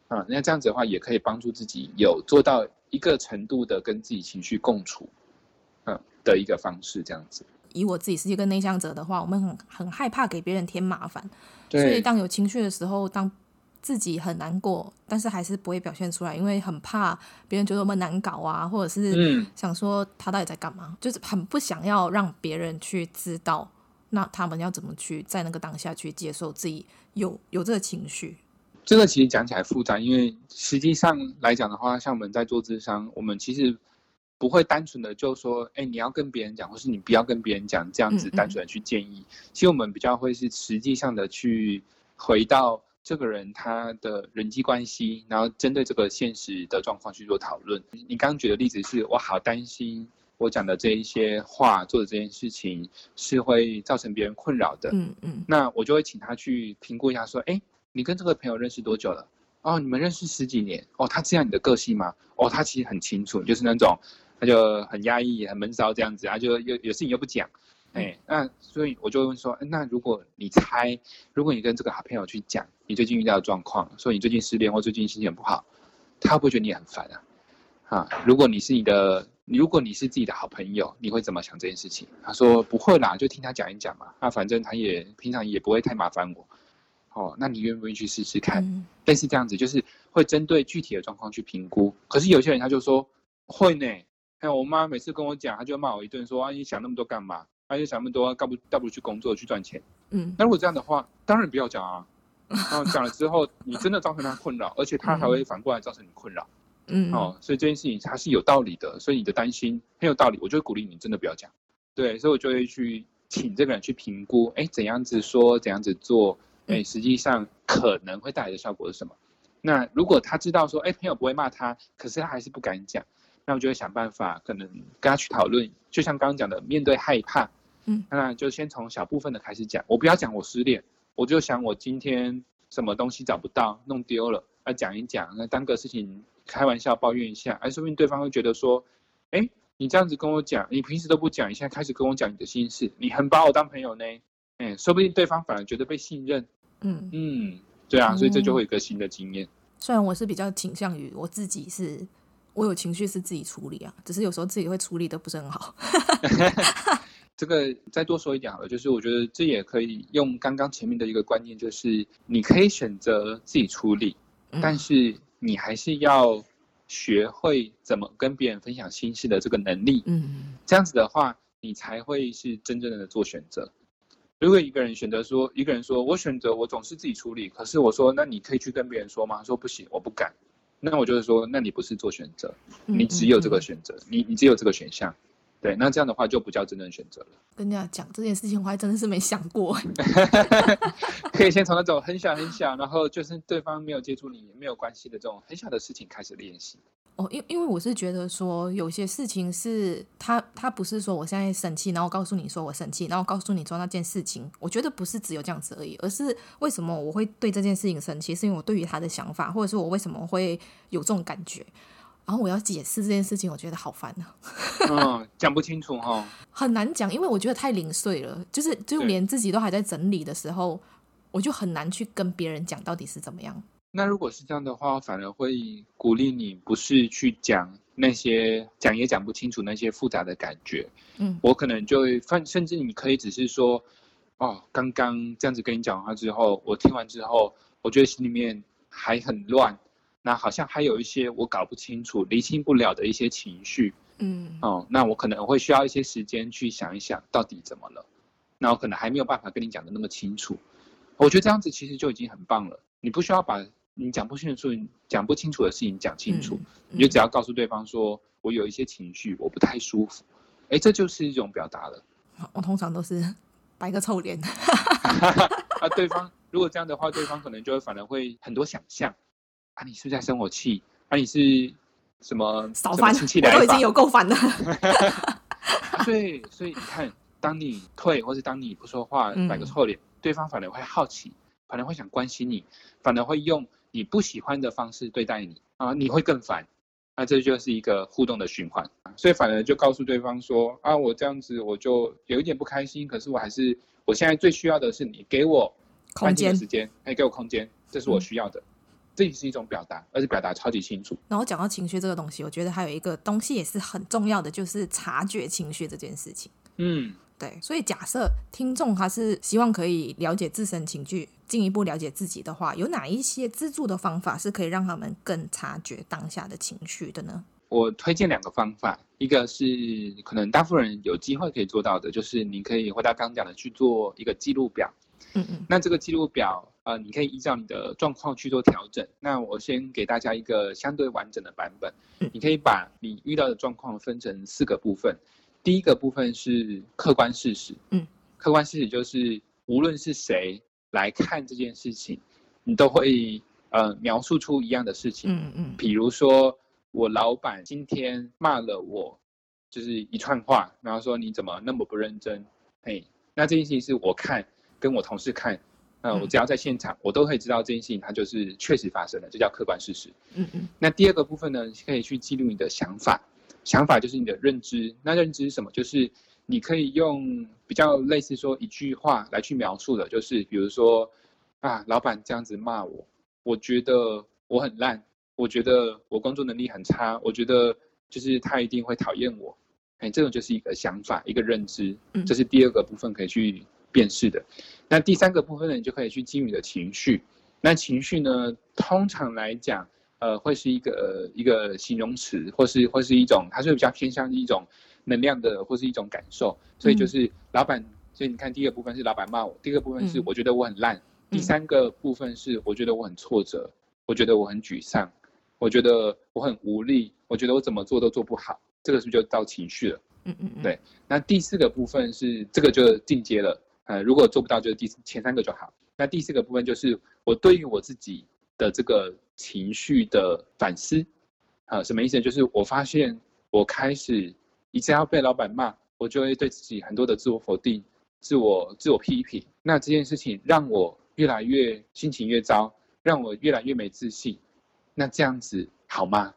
啊，那这样子的话，也可以帮助自己有做到一个程度的跟自己情绪共处，嗯的一个方式，这样子。以我自己是一个内向者的话，我们很很害怕给别人添麻烦，所以当有情绪的时候，当自己很难过，但是还是不会表现出来，因为很怕别人觉得我们难搞啊，或者是想说他到底在干嘛，就是很不想要让别人去知道，那他们要怎么去在那个当下去接受自己有有这个情绪。这个其实讲起来复杂，因为实际上来讲的话，像我们在做智商，我们其实不会单纯的就说，哎，你要跟别人讲，或是你不要跟别人讲，这样子单纯的去建议。其实我们比较会是实际上的去回到这个人他的人际关系，然后针对这个现实的状况去做讨论。你刚刚举的例子是我好担心我讲的这一些话，做的这件事情是会造成别人困扰的。嗯嗯，那我就会请他去评估一下，说，哎。你跟这个朋友认识多久了？哦，你们认识十几年。哦，他知道你的个性吗？哦，他其实很清楚，就是那种他就很压抑、很闷骚这样子，他就有有事情又不讲。哎，那所以我就会问说，那如果你猜，如果你跟这个好朋友去讲你最近遇到的状况，说你最近失恋或最近心情不好，他会不会觉得你很烦啊？啊，如果你是你的，如果你是自己的好朋友，你会怎么想这件事情？他说不会啦，就听他讲一讲嘛。那反正他也平常也不会太麻烦我。哦，那你愿不愿意去试试看？嗯，类似这样子，就是会针对具体的状况去评估。可是有些人他就说会呢，还有我妈每次跟我讲，她就骂我一顿，说啊，你想那么多干嘛？啊，你想那么多，干不倒不如去工作去赚钱。嗯，那如果这样的话，当然不要讲啊。然后讲了之后，你真的造成他困扰，而且他还会反过来造成你困扰。嗯，哦，所以这件事情它是有道理的，所以你的担心很有道理，我就会鼓励你真的不要讲。对，所以我就会去请这个人去评估，哎，怎样子说，怎样子做。哎，实际上可能会带来的效果是什么？那如果他知道说，哎，朋友不会骂他，可是他还是不敢讲，那我就会想办法，可能跟他去讨论。就像刚刚讲的，面对害怕，嗯，那就先从小部分的开始讲。我不要讲我失恋，我就想我今天什么东西找不到，弄丢了，要讲一讲，那当个事情开玩笑抱怨一下，哎，说不定对方会觉得说，哎，你这样子跟我讲，你平时都不讲，你现在开始跟我讲你的心事，你很把我当朋友呢，哎，说不定对方反而觉得被信任。嗯嗯，对啊，所以这就会有一个新的经验。嗯，虽然我是比较倾向于我自己是，我有情绪是自己处理啊，只是有时候自己会处理的不是很好。这个再多说一点好了，就是我觉得这也可以用刚刚前面的一个观念，就是你可以选择自己处理，嗯，但是你还是要学会怎么跟别人分享心事的这个能力。嗯，这样子的话，你才会是真正的做选择。如果一个人选择说，一个人说，我选择我总是自己处理，可是我说，那你可以去跟别人说吗？说不行，我不敢。那我就是说，那你不是做选择，你只有这个选择，你你只有这个选项。对，那这样的话就不叫真正选择了。跟人家讲这件事情，我还真的是没想过。可以先从那种很小很小，然后就是对方没有接触你也没有关系的这种很小的事情开始练习。哦，因因为我是觉得说，有些事情是他他不是说我现在生气，然后告诉你说我生气，然后告诉你做那件事情，我觉得不是只有这样子而已，而是为什么我会对这件事情生气，是因为我对于他的想法，或者是我为什么会有这种感觉。然后我要解释这件事情，我觉得好烦啊。嗯，讲不清楚哈，很难讲，因为我觉得太零碎了，就是就连自己都还在整理的时候，我就很难去跟别人讲到底是怎么样。那如果是这样的话，反而会鼓励你不是去讲那些讲也讲不清楚那些复杂的感觉。嗯，我可能就会，甚至你可以只是说，哦，刚刚这样子跟你讲话之后，我听完之后，我觉得心里面还很乱，那好像还有一些我搞不清楚、理清不了的一些情绪。嗯，哦，那我可能会需要一些时间去想一想到底怎么了。那我可能还没有办法跟你讲的那么清楚。我觉得这样子其实就已经很棒了。你不需要把你讲不清楚、讲不清楚的事情讲清楚，你就只要告诉对方说：“我有一些情绪，我不太舒服。”哎，这就是一种表达了。我通常都是摆个臭脸。啊，对方如果这样的话，对方可能就会反而会很多想象。啊，你是不是在生我气？啊，你是什么？少烦，我都已经有够烦了。对，所以你看，当你退，或是当你不说话，摆个臭脸，对方反而会好奇。反而会想关心你，反而会用你不喜欢的方式对待你啊，你会更烦，那这就是一个互动的循环。所以反而就告诉对方说啊，我这样子我就有一点不开心，可是我还是我现在最需要的是你给我空间时间，哎，给我空间，这是我需要的，嗯、这也是一种表达，而且表达超级清楚。然后讲到情绪这个东西，我觉得还有一个东西也是很重要的，就是察觉情绪这件事情。嗯。对，所以假设听众他是希望可以了解自身情绪，进一步了解自己的话，有哪一些资助的方法是可以让他们更察觉当下的情绪的呢？我推荐两个方法，一个是可能大部分人有机会可以做到的，就是你可以回到刚讲的去做一个记录表。嗯嗯。那这个记录表，呃，你可以依照你的状况去做调整。那我先给大家一个相对完整的版本。嗯。你可以把你遇到的状况分成四个部分。第一个部分是客观事实，嗯，客观事实就是无论是谁来看这件事情，你都会呃描述出一样的事情，嗯嗯，比如说我老板今天骂了我，就是一串话，然后说你怎么那么不认真，嘿，那这件事情是我看跟我同事看，呃，我只要在现场，我都可以知道这件事情它就是确实发生了，这叫客观事实，嗯嗯。那第二个部分呢，可以去记录你的想法。想法就是你的认知，那认知是什么？就是你可以用比较类似说一句话来去描述的，就是比如说啊，老板这样子骂我，我觉得我很烂，我觉得我工作能力很差，我觉得就是他一定会讨厌我，哎，这种就是一个想法，一个认知，这是第二个部分可以去辨识的。那第三个部分呢，你就可以去基于你的情绪。那情绪呢，通常来讲。呃，会是一个、呃、一个形容词，或是或是一种，它是比较偏向一种能量的，或是一种感受。所以就是老板，所以你看，第一个部分是老板骂我，第二个部分是我觉得我很烂，嗯、第三个部分是我觉得我很挫折，我觉得我很沮丧，我觉得我很无力，我觉得我怎么做都做不好。这个是不是就到情绪了？嗯嗯嗯。对，那第四个部分是这个就进阶了。呃，如果做不到，就是第前三个就好。那第四个部分就是我对于我自己的这个。情绪的反思，啊，什么意思？就是我发现我开始一直要被老板骂，我就会对自己很多的自我否定、自我自我批评。那这件事情让我越来越心情越糟，让我越来越没自信。那这样子好吗？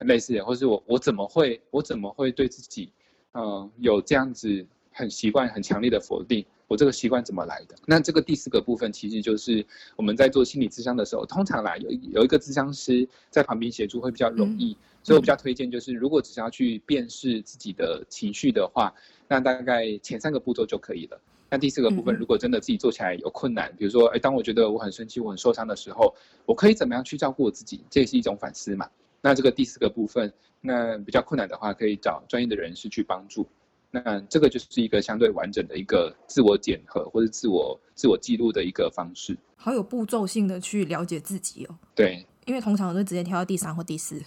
类似的，或是我我怎么会我怎么会对自己，嗯、有这样子很习惯、很强烈的否定？我这个习惯怎么来的？那这个第四个部分，其实就是我们在做心理咨商的时候，通常来有有一个咨商师在旁边协助会比较容易，所以我比较推荐就是，如果只是要去辨识自己的情绪的话，那大概前三个步骤就可以了。那第四个部分，如果真的自己做起来有困难，比如说，哎，当我觉得我很生气、我很受伤的时候，我可以怎么样去照顾我自己？这也是一种反思嘛。那这个第四个部分，那比较困难的话，可以找专业的人士去帮助。那这个就是一个相对完整的一个自我检核或者自我自我记录的一个方式，好有步骤性的去了解自己哦。对，因为通常我都直接跳到第三或第四，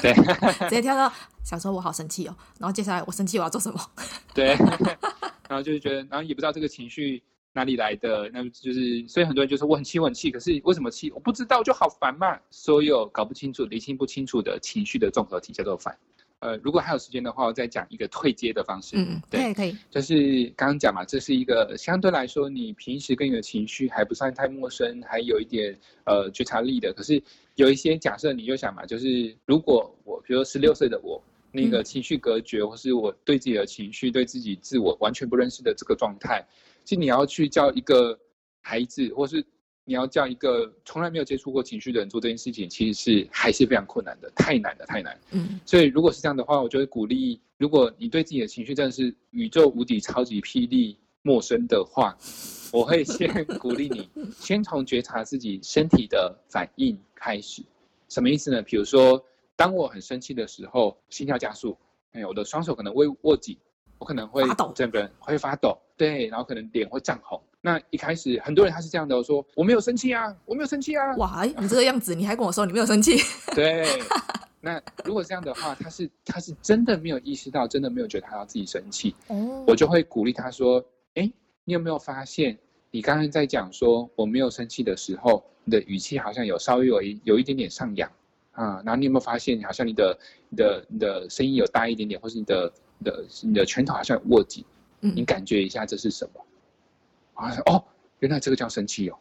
对，直接跳到小时候我好生气哦，然后接下来我生气我要做什么？对，然后就是觉得，然后也不知道这个情绪哪里来的，那就是所以很多人就说我很气我很气，可是为什么气？我不知道，就好烦嘛。所有搞不清楚、理清不清楚的情绪的综合体叫做烦。呃，如果还有时间的话，我再讲一个退阶的方式。嗯，对，可以。就是刚刚讲嘛，这是一个相对来说，你平时跟你的情绪还不算太陌生，还有一点呃觉察力的。可是有一些假设，你就想嘛，就是如果我，比如说十六岁的我，那个情绪隔绝，或是我对自己的情绪、对自己自我完全不认识的这个状态，其实你要去教一个孩子，或是。你要叫一个从来没有接触过情绪的人做这件事情，其实是还是非常困难的，太难了，太难。嗯，所以如果是这样的话，我就会鼓励，如果你对自己的情绪真的是宇宙无敌超级霹雳陌生的话，我会先鼓励你，先从觉察自己身体的反应开始。什么意思呢？比如说，当我很生气的时候，心跳加速，哎，我的双手可能会握紧，我可能会整个人会发抖，对，然后可能脸会涨红。那一开始很多人他是这样的，我说我没有生气啊，我没有生气啊。哇，你这个样子，你还跟我说你没有生气？对。那如果这样的话，他是他是真的没有意识到，真的没有觉得他要自己生气。哦。我就会鼓励他说：“哎，你有没有发现，你刚刚在讲说我没有生气的时候，你的语气好像有稍微有一有一点点上扬啊？然后你有没有发现，好像你的你的你的声音有大一点点，或是你的你的你的拳头好像有握紧？嗯，你感觉一下这是什么？”哦，原来这个叫生气哦，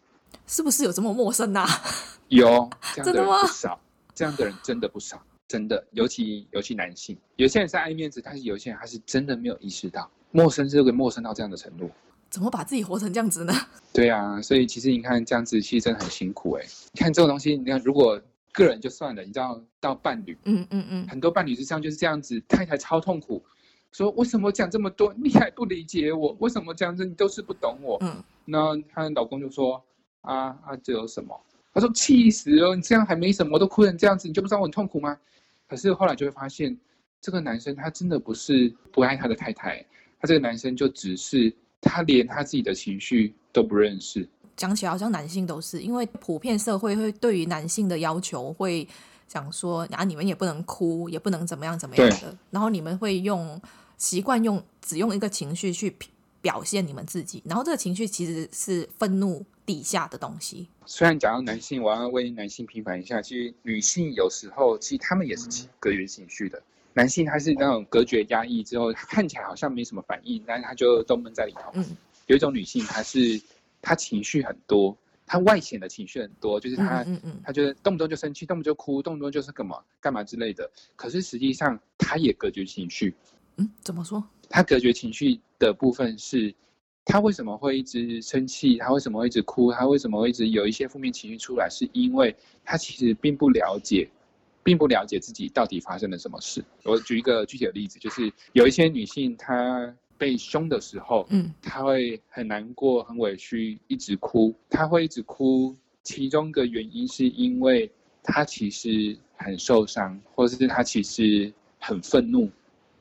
是不是有这么陌生呐、啊？有这样的人不少，这样的人真的不少，真的，尤其尤其男性，有些人是爱面子，但是有些人他是真的没有意识到，陌生是会陌生到这样的程度，怎么把自己活成这样子呢？对啊，所以其实你看这样子，其实真的很辛苦哎。你看这种东西，你看如果个人就算了，你知道到伴侣，嗯嗯嗯，很多伴侣之上就是这样子，太太超痛苦。说为什么讲这么多，你还不理解我？为什么这样子你都是不懂我？嗯，那她的老公就说啊啊，这有什么？她说气死了，你这样还没什么，都哭成这样子，你就不知道我很痛苦吗？可是后来就会发现，这个男生他真的不是不爱他的太太，他这个男生就只是他连他自己的情绪都不认识。讲起来好像男性都是，因为普遍社会会对于男性的要求会。想说，然后你们也不能哭，也不能怎么样怎么样的。然后你们会用习惯用只用一个情绪去表现你们自己，然后这个情绪其实是愤怒底下的东西。虽然讲到男性，我要为男性平反一下，其实女性有时候其实他们也是隔绝情绪的。嗯、男性他是那种隔绝压抑之后，看起来好像没什么反应，但是他就都闷在里头。嗯，有一种女性，她是她情绪很多。他外显的情绪很多，就是他，嗯嗯嗯、他觉得动不动就生气，动不动就哭，动不动就是干嘛干嘛之类的。可是实际上，他也隔绝情绪。嗯，怎么说？他隔绝情绪的部分是，他为什么会一直生气？他为什么会一直哭？他为什么会一直有一些负面情绪出来？是因为他其实并不了解，并不了解自己到底发生了什么事。我举一个具体的例子，就是有一些女性，她。被凶的时候，嗯，他会很难过、很委屈，一直哭。他会一直哭，其中一个原因是因为他其实很受伤，或者是他其实很愤怒，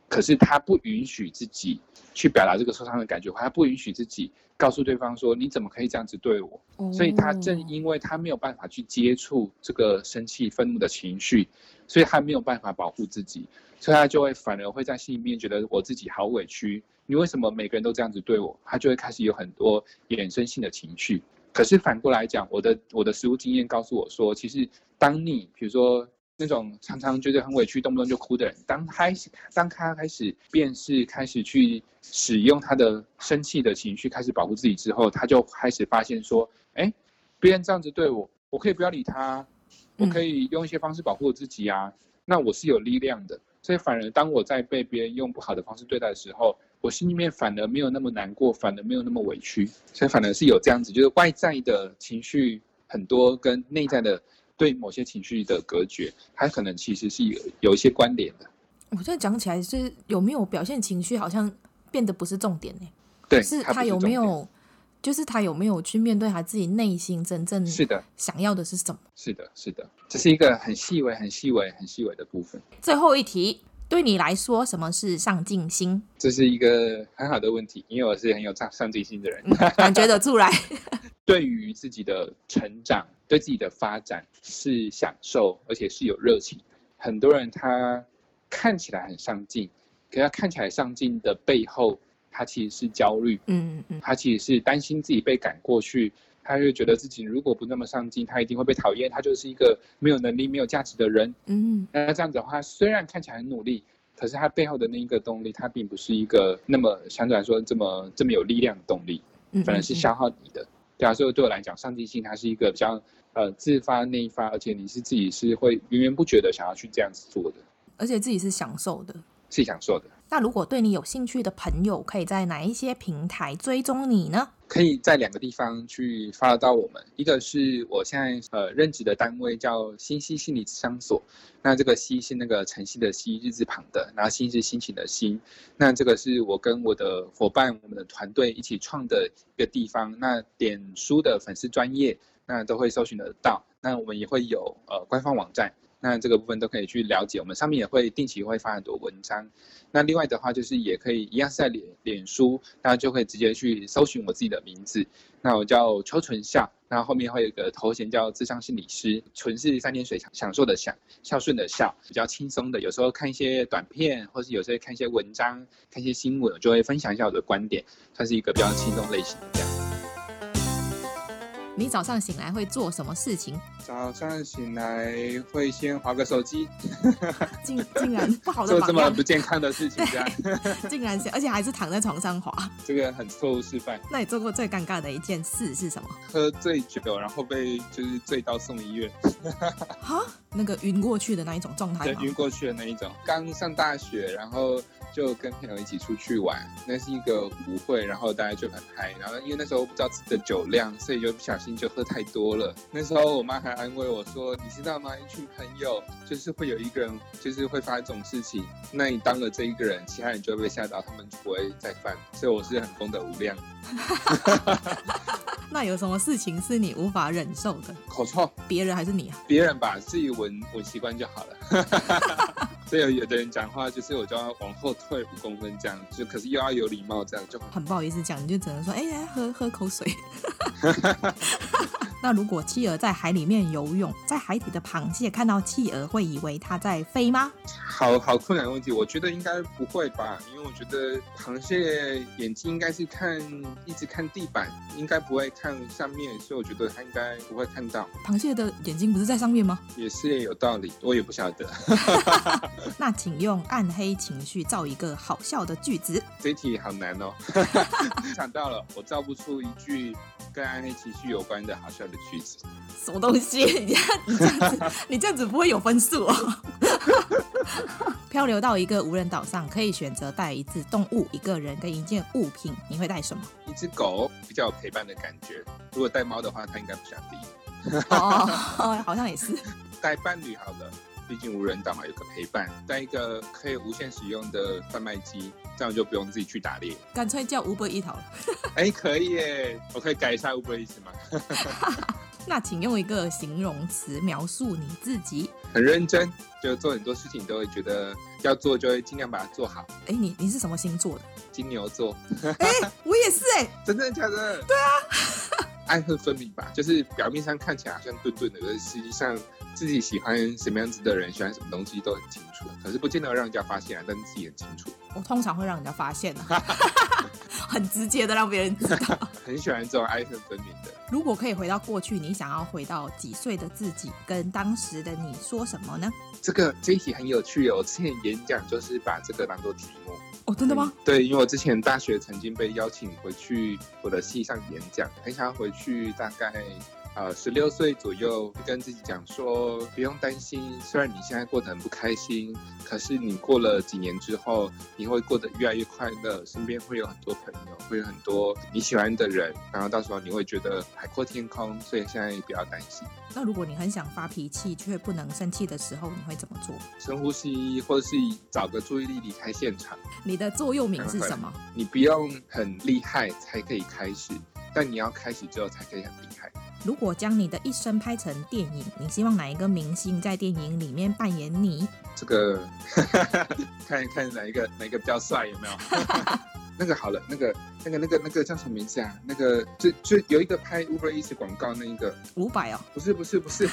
可是他不允许自己去表达这个受伤的感觉，他不允许自己告诉对方说：“你怎么可以这样子对我？”哦，所以，他正因为他没有办法去接触这个生气、愤怒的情绪，所以他没有办法保护自己，所以他就会反而会在心里面觉得我自己好委屈。你为什么每个人都这样子对我？他就会开始有很多衍生性的情绪。可是反过来讲，我的我的实务经验告诉我说，其实当你比如说那种常常觉得很委屈、动不动就哭的人，当开始当他开始便是、开始去使用他的生气的情绪，开始保护自己之后，他就开始发现说，哎，别人这样子对我，我可以不要理他，我可以用一些方式保护我自己啊。那我是有力量的。所以反而当我在被别人用不好的方式对待的时候，我心里面反而没有那么难过，反而没有那么委屈，所以反而是有这样子，就是外在的情绪很多跟内在的对某些情绪的隔绝，它可能其实是有有一些关联的。我现在讲起来是有没有表现情绪，好像变得不是重点呢？对，是他有没有，就是他有没有去面对他自己内心真正是的想要的是什么？是的，是的，这是一个很细微、很细微、很细微的部分。最后一题。对你来说，什么是上进心？这是一个很好的问题，因为我是很有上上进心的人，感觉得出来。对于自己的成长，对自己的发展是享受，而且是有热情。很多人他看起来很上进，可他看起来上进的背后，他其实是焦虑。嗯嗯，他其实是担心自己被赶过去。他就觉得自己如果不那么上进，他一定会被讨厌，他就是一个没有能力、没有价值的人。嗯，那这样子的话，虽然看起来很努力，可是他背后的那一个动力，他并不是一个那么相对来说这么这么有力量的动力，反而是消耗你的。对啊，所以对我来讲，上进心它是一个比较呃自发内发，而且你是自己是会源源不绝的想要去这样子做的，而且自己是享受的，是享受的。那如果对你有兴趣的朋友，可以在哪一些平台追踪你呢？可以在两个地方去发到我们，一个是我现在呃任职的单位叫心曦心理咨商所，那这个曦是那个晨曦的曦，日字旁的，然后心是心情的心，那这个是我跟我的伙伴、我们的团队一起创的一个地方。那点书的粉丝专业，那都会搜寻得到。那我们也会有呃官方网站。那这个部分都可以去了解，我们上面也会定期会发很多文章。那另外的话，就是也可以一样是在脸脸书，大家就可以直接去搜寻我自己的名字。那我叫邱纯孝，那后面会有一个头衔叫智商心理师。纯是三点水享受的享，孝顺的孝，比较轻松的。有时候看一些短片，或是有时候看一些文章，看一些新闻，我就会分享一下我的观点，算是一个比较轻松类型的这样。你早上醒来会做什么事情？早上醒来会先滑个手机，竟竟然不好的做这么不健康的事情，这样 竟然是，而且还是躺在床上滑，这个很错误示范。那你做过最尴尬的一件事是什么？喝醉酒，然后被就是醉到送医院。哈，那个晕过去的那一种状态吗？对，晕过去的那一种。刚上大学，然后。就跟朋友一起出去玩，那是一个舞会，然后大家就很嗨，然后因为那时候不知道自己的酒量，所以就不小心就喝太多了。那时候我妈还安慰我说：“你知道吗？一群朋友就是会有一个人，就是会发生这种事情。那你当了这一个人，其他人就会被吓到，他们就不会再犯。所以我是很功德无量。”那有什么事情是你无法忍受的？口臭，别人还是你啊？别人吧，自己闻闻习惯就好了。所以有的人讲话就是我就要往后退五公分这样，就可是又要有礼貌这样就很不好意思讲，你就只能说哎呀、欸、喝喝口水。那如果企鹅在海里面游泳，在海底的螃蟹看到企鹅会以为它在飞吗？好好困难的问题，我觉得应该不会吧，因为我觉得螃蟹眼睛应该是看一直看地板，应该不会看上面，所以我觉得它应该不会看到。螃蟹的眼睛不是在上面吗？也是有道理，我也不晓得。那请用暗黑情绪造一个好笑的句子。这一题好难哦，想到了，我造不出一句跟暗黑情绪有关的好笑的句子。什么东西？你这样，你这样子，你这样子不会有分数哦。漂流到一个无人岛上，可以选择带一只动物、一个人跟一件物品，你会带什么？一只狗，比较有陪伴的感觉。如果带猫的话，它应该不想理。哦，好像也是。带伴侣好了。毕竟无人岛嘛，有个陪伴，带一个可以无限使用的贩卖机，这样就不用自己去打猎。干脆叫 Uber Eats 了。哎、欸，可以耶，我可以改一下 Uber Eats 吗？那请用一个形容词描述你自己。很认真，就做很多事情都会觉得要做，就会尽量把它做好。哎、欸，你你是什么星座的？金牛座。哎、欸，我也是哎，真的假的？对啊。爱恨分明吧，就是表面上看起来好像顿顿的，可是实际上自己喜欢什么样子的人，喜欢什么东西都很清楚。可是不见得让人家发现啊，但是自己很清楚。我通常会让人家发现啊，很直接的让别人知道。很喜欢这种爱恨分明的。如果可以回到过去，你想要回到几岁的自己，跟当时的你说什么呢？这个这一题很有趣哦，我之前演讲就是把这个当做题目。哦，真的吗？对，因为我之前大学曾经被邀请回去我的系上演讲，很想要回去，大概呃十六岁左右，跟自己讲说不用担心，虽然你现在过得很不开心，可是你过了几年之后，你会过得越来越快乐，身边会有很多朋友，会有很多你喜欢的人，然后到时候你会觉得海阔天空，所以现在不要担心。那如果你很想发脾气却不能生气的时候，你会怎么做？深呼吸，或者是找个注意力离开现场。你的座右铭是什么？你不用很厉害才可以开始，但你要开始之后才可以很厉害。如果将你的一生拍成电影，你希望哪一个明星在电影里面扮演你？这个 看一看哪一个哪一个比较帅，有没有？那个好了，那个、那个、那个、那个叫什么名字啊？那个就就有一个拍 Uber Eats 广告那一个五百哦，不是不是不是，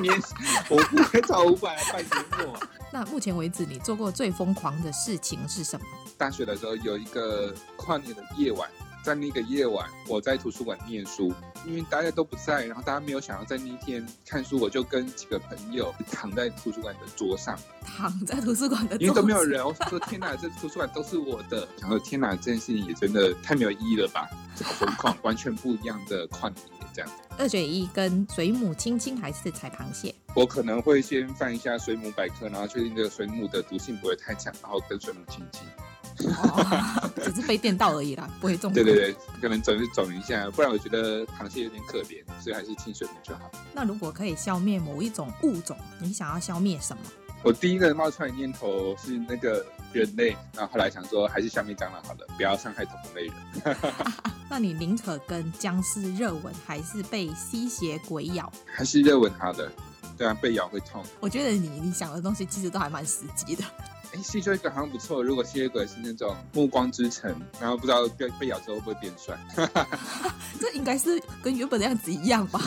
你 我不会找五百来扮节目。那目前为止，你做过最疯狂的事情是什么？大学的时候有一个跨年的夜晚，在那个夜晚，我在图书馆念书，因为大家都不在，然后大家没有想要在那一天看书，我就跟几个朋友 躺在图书馆的桌上，躺在图书馆的桌上，因为都没有人。我说天哪，这图书馆都是我的。想说天哪，这件事情也真的太没有意义了吧？这个疯狂，完全不一样的旷野这样。二选一，跟水母亲亲还是踩螃蟹？我可能会先翻一下水母百科，然后确定这个水母的毒性不会太强，然后跟水母亲亲。哦，只是被电到而已啦，不会中。对对对，可能肿就肿一下，不然我觉得螃蟹有点可怜，所以还是清水母就好。那如果可以消灭某一种物种，你想要消灭什么？我第一个冒出来的念头是那个人类，然后后来想说还是消灭蟑螂好了，不要伤害同类人。那你宁可跟僵尸热吻，还是被吸血鬼咬？还是热吻好的，对啊，被咬会痛。我觉得你你想的东西其实都还蛮实际的。哎，吸血鬼好像不错。如果吸血鬼是那种暮光之城，然后不知道被被咬之后会不会变帅？这应该是跟原本的样子一样吧？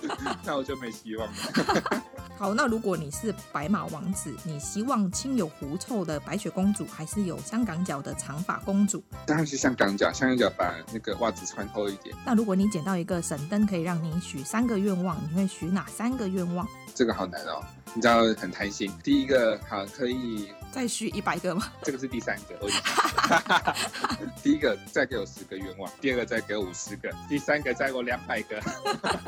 那我就没希望了。好，那如果你是白马王子，你希望亲有狐臭的白雪公主，还是有香港脚的长发公主？当然是香港脚，香港脚把那个袜子穿厚一点。那如果你捡到一个神灯，可以让你许三个愿望，你会许哪三个愿望？这个好难哦，你知道很贪心。第一个好可以再续一百个吗？这个是第三个，我 第一个再给我十个愿望，第二个再给我五十个，第三个再给我两百个。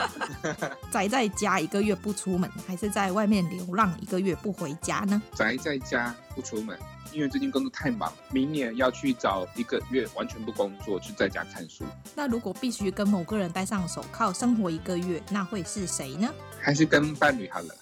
宅在家一个月不出门，还是在外面流浪一个月不回家呢？宅在家不出门，因为最近工作太忙，明年要去找一个月完全不工作，就在家看书。那如果必须跟某个人戴上手铐生活一个月，那会是谁呢？还是跟伴侣好了。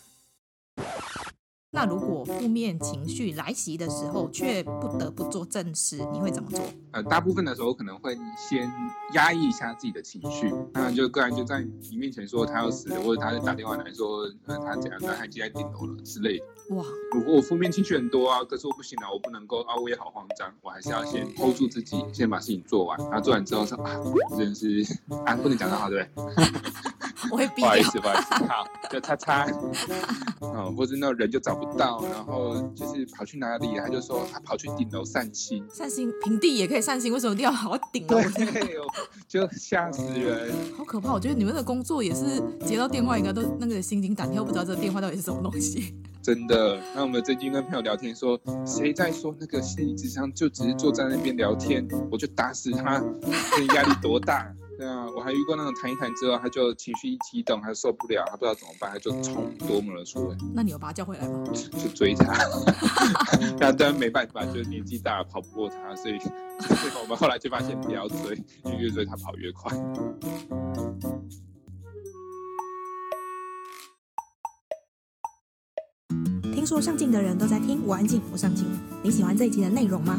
那如果负面情绪来袭的时候，却不得不做正事，你会怎么做？呃，大部分的时候可能会先压抑一下自己的情绪，那就个人就在你面前说他要死，或者他就打电话来说，呃，他怎样，他已经在顶楼了之类的。哇，如果我负面情绪很多啊，可是我不行啊，我不能够啊，我也好慌张，我还是要先 hold 住自己，先把事情做完，然后做完之后说啊，真是啊，不能讲的好，对不对？我会不好意思，不好意思，好，就叉叉，哦，或者那种人就找不到，然后就是跑去哪里，他就说他跑去顶楼散心，散心平地也可以散心，为什么一定要跑到顶楼？对，就吓死人，好可怕！我觉得你们的工作也是接到电话应该都那个心惊胆跳，不知道这个电话到底是什么东西。真的，那我们最近跟朋友聊天说，谁在说那个心理智商就只是坐在那边聊天，我就打死他，这压力多大？对啊，我还遇过那种谈一谈之后，他就情绪一激动，他受不了，他不知道怎么办，他就冲夺门而出。那你有把他叫回来吗？就追他，那当然没办法，就是年纪大了跑不过他，所以，我们后来就发现不要追，就越追他跑越快。听说上进的人都在听，我安静，我上进。你喜欢这一集的内容吗？